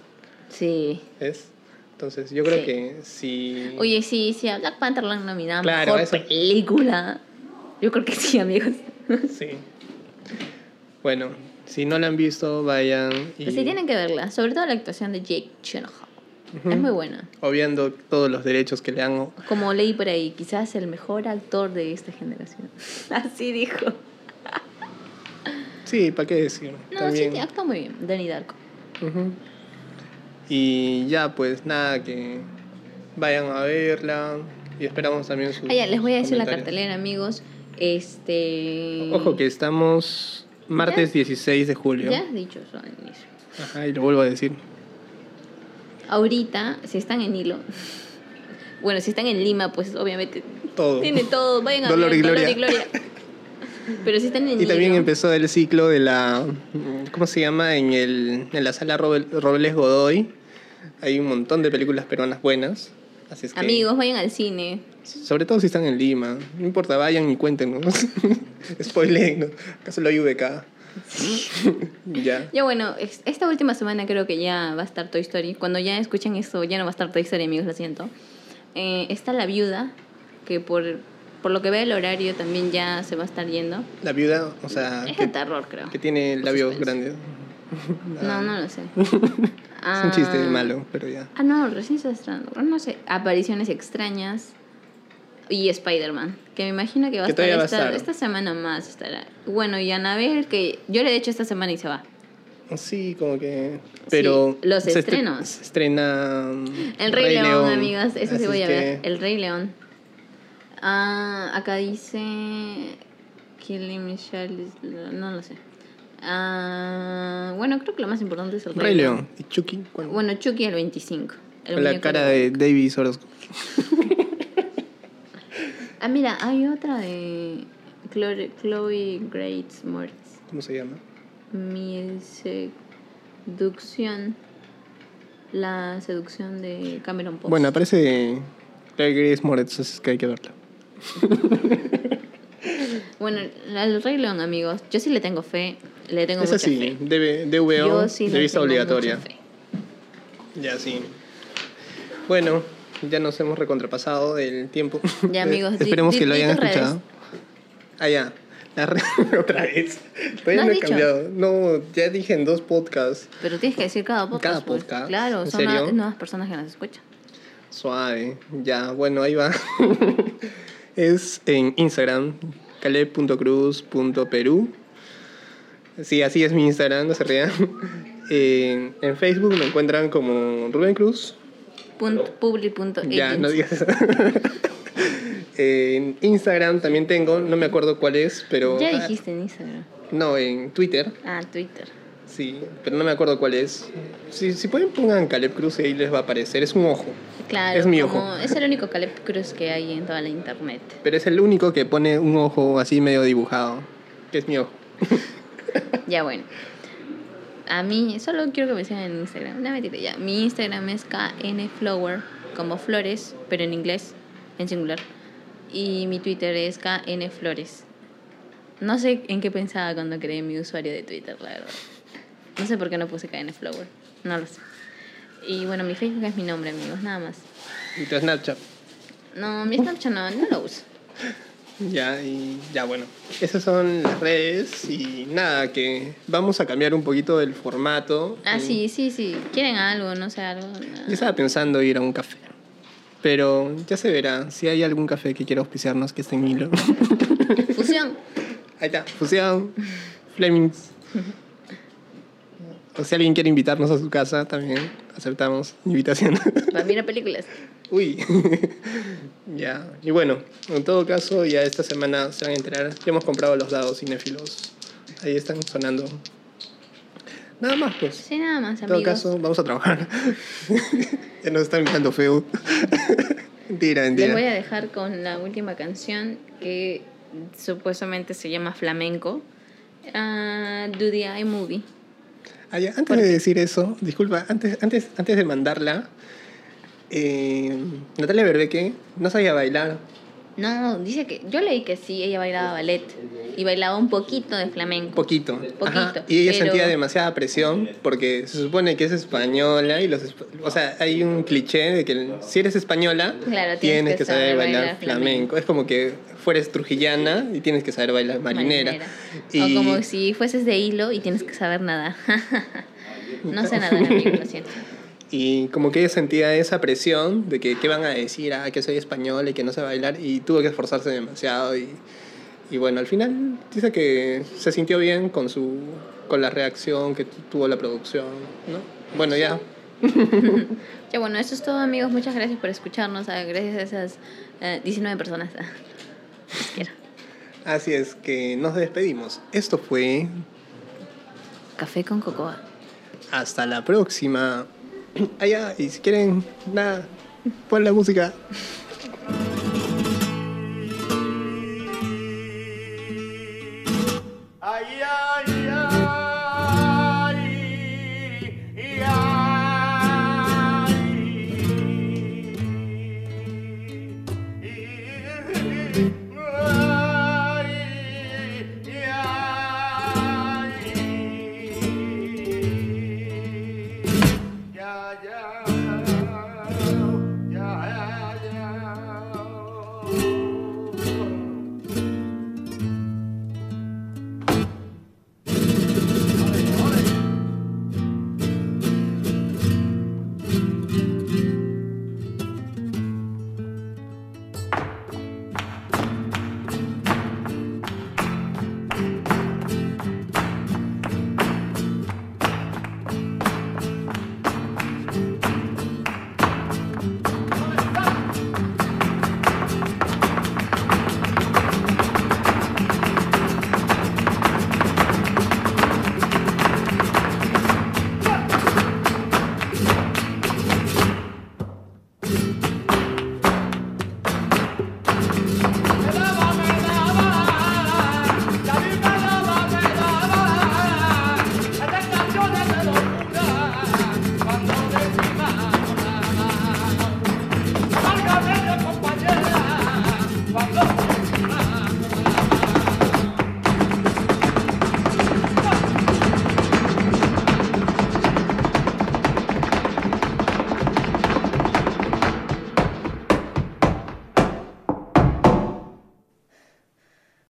Sí. ¿es? Entonces, yo creo Sí. que si... Oye, sí, sí, a Black Panther la han nominado Claro, mejor eso. película. Yo creo que sí, amigos. Sí. Bueno, si no la han visto, vayan y... Pero sí tienen que verla, sobre todo la actuación de Jake Gyllenhaal. Ujú. Es muy buena. Obviando todos los derechos que le han... Como leí por ahí, quizás el mejor actor de esta generación. Así dijo. Sí, ¿para qué decir? No, También. sí, actúa muy bien, Danny Darko. Ujú. Y ya, pues nada, que vayan a verla y esperamos también sus Ah, ya, les voy a decir la cartelera, amigos. Este. Ojo que estamos martes 16 de julio. Ya has dicho eso al inicio. Ajá, y lo vuelvo a decir. Ahorita, si están en hilo. Bueno, si están en Lima, pues obviamente Todo. tiene todo. Vayan a Dolor ver y Dolor y Gloria. Pero si están en Y también empezó el ciclo de la. ¿Cómo se llama? En, el, en la sala Robles Godoy. Hay un montón de películas peruanas buenas. Así es que. Amigos, vayan al cine. Sobre todo si están en Lima. No importa, vayan y cuéntenos. Spoilen, ¿no? ¿Acaso lo hay VK? Ya. Ya bueno, es- esta última semana creo que ya va a estar Toy Story. Cuando ya escuchen esto, ya no va a estar Toy Story, amigos, lo siento. Eh, está La Viuda, que por, por lo que ve el horario también ya se va a estar yendo. La viuda, o sea, Es de que, terror, creo. que tiene labios grandes. No, no lo sé. Es un chiste Ah, malo, pero ya. Ah, no, recién se estrenando. No sé, apariciones extrañas y Spider-Man, que me imagino que va a estar, a esta, estar. esta semana más. Estará. Bueno, y Anabel, que yo le he hecho esta semana y se va. Sí, como que. Pero. los se estrenos. se estrena. mm, El Rey, León, amigas, eso Así sí voy a que- ver. El Rey León. Ah, acá dice. Killing Michelle. No lo sé. Ah, bueno, creo que lo más importante es el Rey, Rey León. ¿Y Chucky? ¿Cuándo? Bueno, Chucky el 25. el Con la cara de David Orozco. Ah, mira, hay otra de Chloe, Chloe Grace Moritz. ¿Cómo se llama? Mi seducción. La seducción de Cameron Post. Bueno, aparece Claire Grace Moretz, es que hay que verla. Bueno, el Rey León, amigos. Yo sí le tengo fe. Le tengo Es mucha así, fe. debe- DVO, sí de tengo obligatoria. Ya, sí. Bueno, ya nos hemos recontrapasado el tiempo. Ya, amigos, di- Esperemos di- que lo hayan escuchado. Ah, ya. La re- Otra vez. Todavía ¿No he dicho? cambiado. No, ya dije en dos podcasts. Pero tienes que decir cada podcast. Cada pues. podcast, Claro, ¿en son nuevas personas que nos escuchan. Suave. Ya, bueno, ahí va. es en Instagram, caleb.cruz.perú. Sí, así es mi Instagram, no se rían. En, en Facebook me encuentran como Rubén Cruz. Publi Ya, no digas eso. en Instagram también tengo, no me acuerdo cuál es, pero... Ya dijiste en Instagram. No, en Twitter, Ah, Twitter. sí, pero no me acuerdo cuál es. Si, si pueden pongan Caleb Cruz y ahí les va a aparecer, es un ojo. Claro, Es mi como- ojo. es el único Caleb Cruz que hay en toda la internet. Pero es el único que pone un ojo así medio dibujado, que es mi ojo. Ya bueno. A mí, solo quiero que me sigan en Instagram. No, mentira, ya. Mi Instagram es knflower, como flores, pero en inglés, en singular. Y mi Twitter es knflores. No sé en qué pensaba cuando creé mi usuario de Twitter, la verdad. No sé por qué no puse knflower. No lo sé. Y bueno, mi Facebook es mi nombre, amigos, nada más. Y tu Snapchat. No, mi Snapchat no, no lo uso. Ya, y ya bueno. Esas son las redes y nada, que vamos a cambiar un poquito el formato. Ah, Y sí, sí, sí. ¿Quieren algo? No sé, algo. Yo estaba pensando ir a un café. Pero ya se verá. Si hay algún café que quiera auspiciarnos que esté en hilo. Fusión. Ahí está. Fusión. Flemings. O si alguien quiere invitarnos a su casa, también aceptamos invitación. Para mirar películas. Uy. ya. Y bueno, en todo caso, ya esta semana se van a enterar. Ya hemos comprado los dados cinéfilos. Ahí están sonando. Nada más, pues. Sí, nada más, En todo amigos. caso, vamos a trabajar. ya nos están mirando feo. mentira, Les mentira. voy a dejar con la última canción que supuestamente se llama Flamenco. Ah, Do the Eye Movie. Ah, antes de decir eso, disculpa, antes, antes, antes de mandarla, eh, Natalia Berbeque no sabía bailar. No, dice que. Yo leí que sí, ella bailaba ballet. Y bailaba un poquito de flamenco. Poquito. Poquito, Ajá, Y ella pero- sentía demasiada presión porque se supone que es española y los... O sea, hay un cliché de que si eres española Claro, tienes tienes que saber saber bailar, bailar flamenco. flamenco. Es como que fueres trujillana y tienes que saber bailar marinera. Y... O como si fueses de hilo y tienes que saber nadar. no sé nadar, amigo, lo siento. Y como que ella sentía esa presión de que qué van a decir, ah, que soy española y que no sé bailar, y tuvo que esforzarse demasiado. Y, y bueno, al final dice que se sintió bien con, su, con la reacción que tu- tuvo la producción, ¿no? Bueno, ya. Ya bueno, eso es todo, amigos. Muchas gracias por escucharnos. ah, Gracias a esas eh, 19 personas. ah. Así es que nos despedimos. Esto fue. Café con cocoa. Hasta la próxima. Allá, y si quieren, nada, pon la música.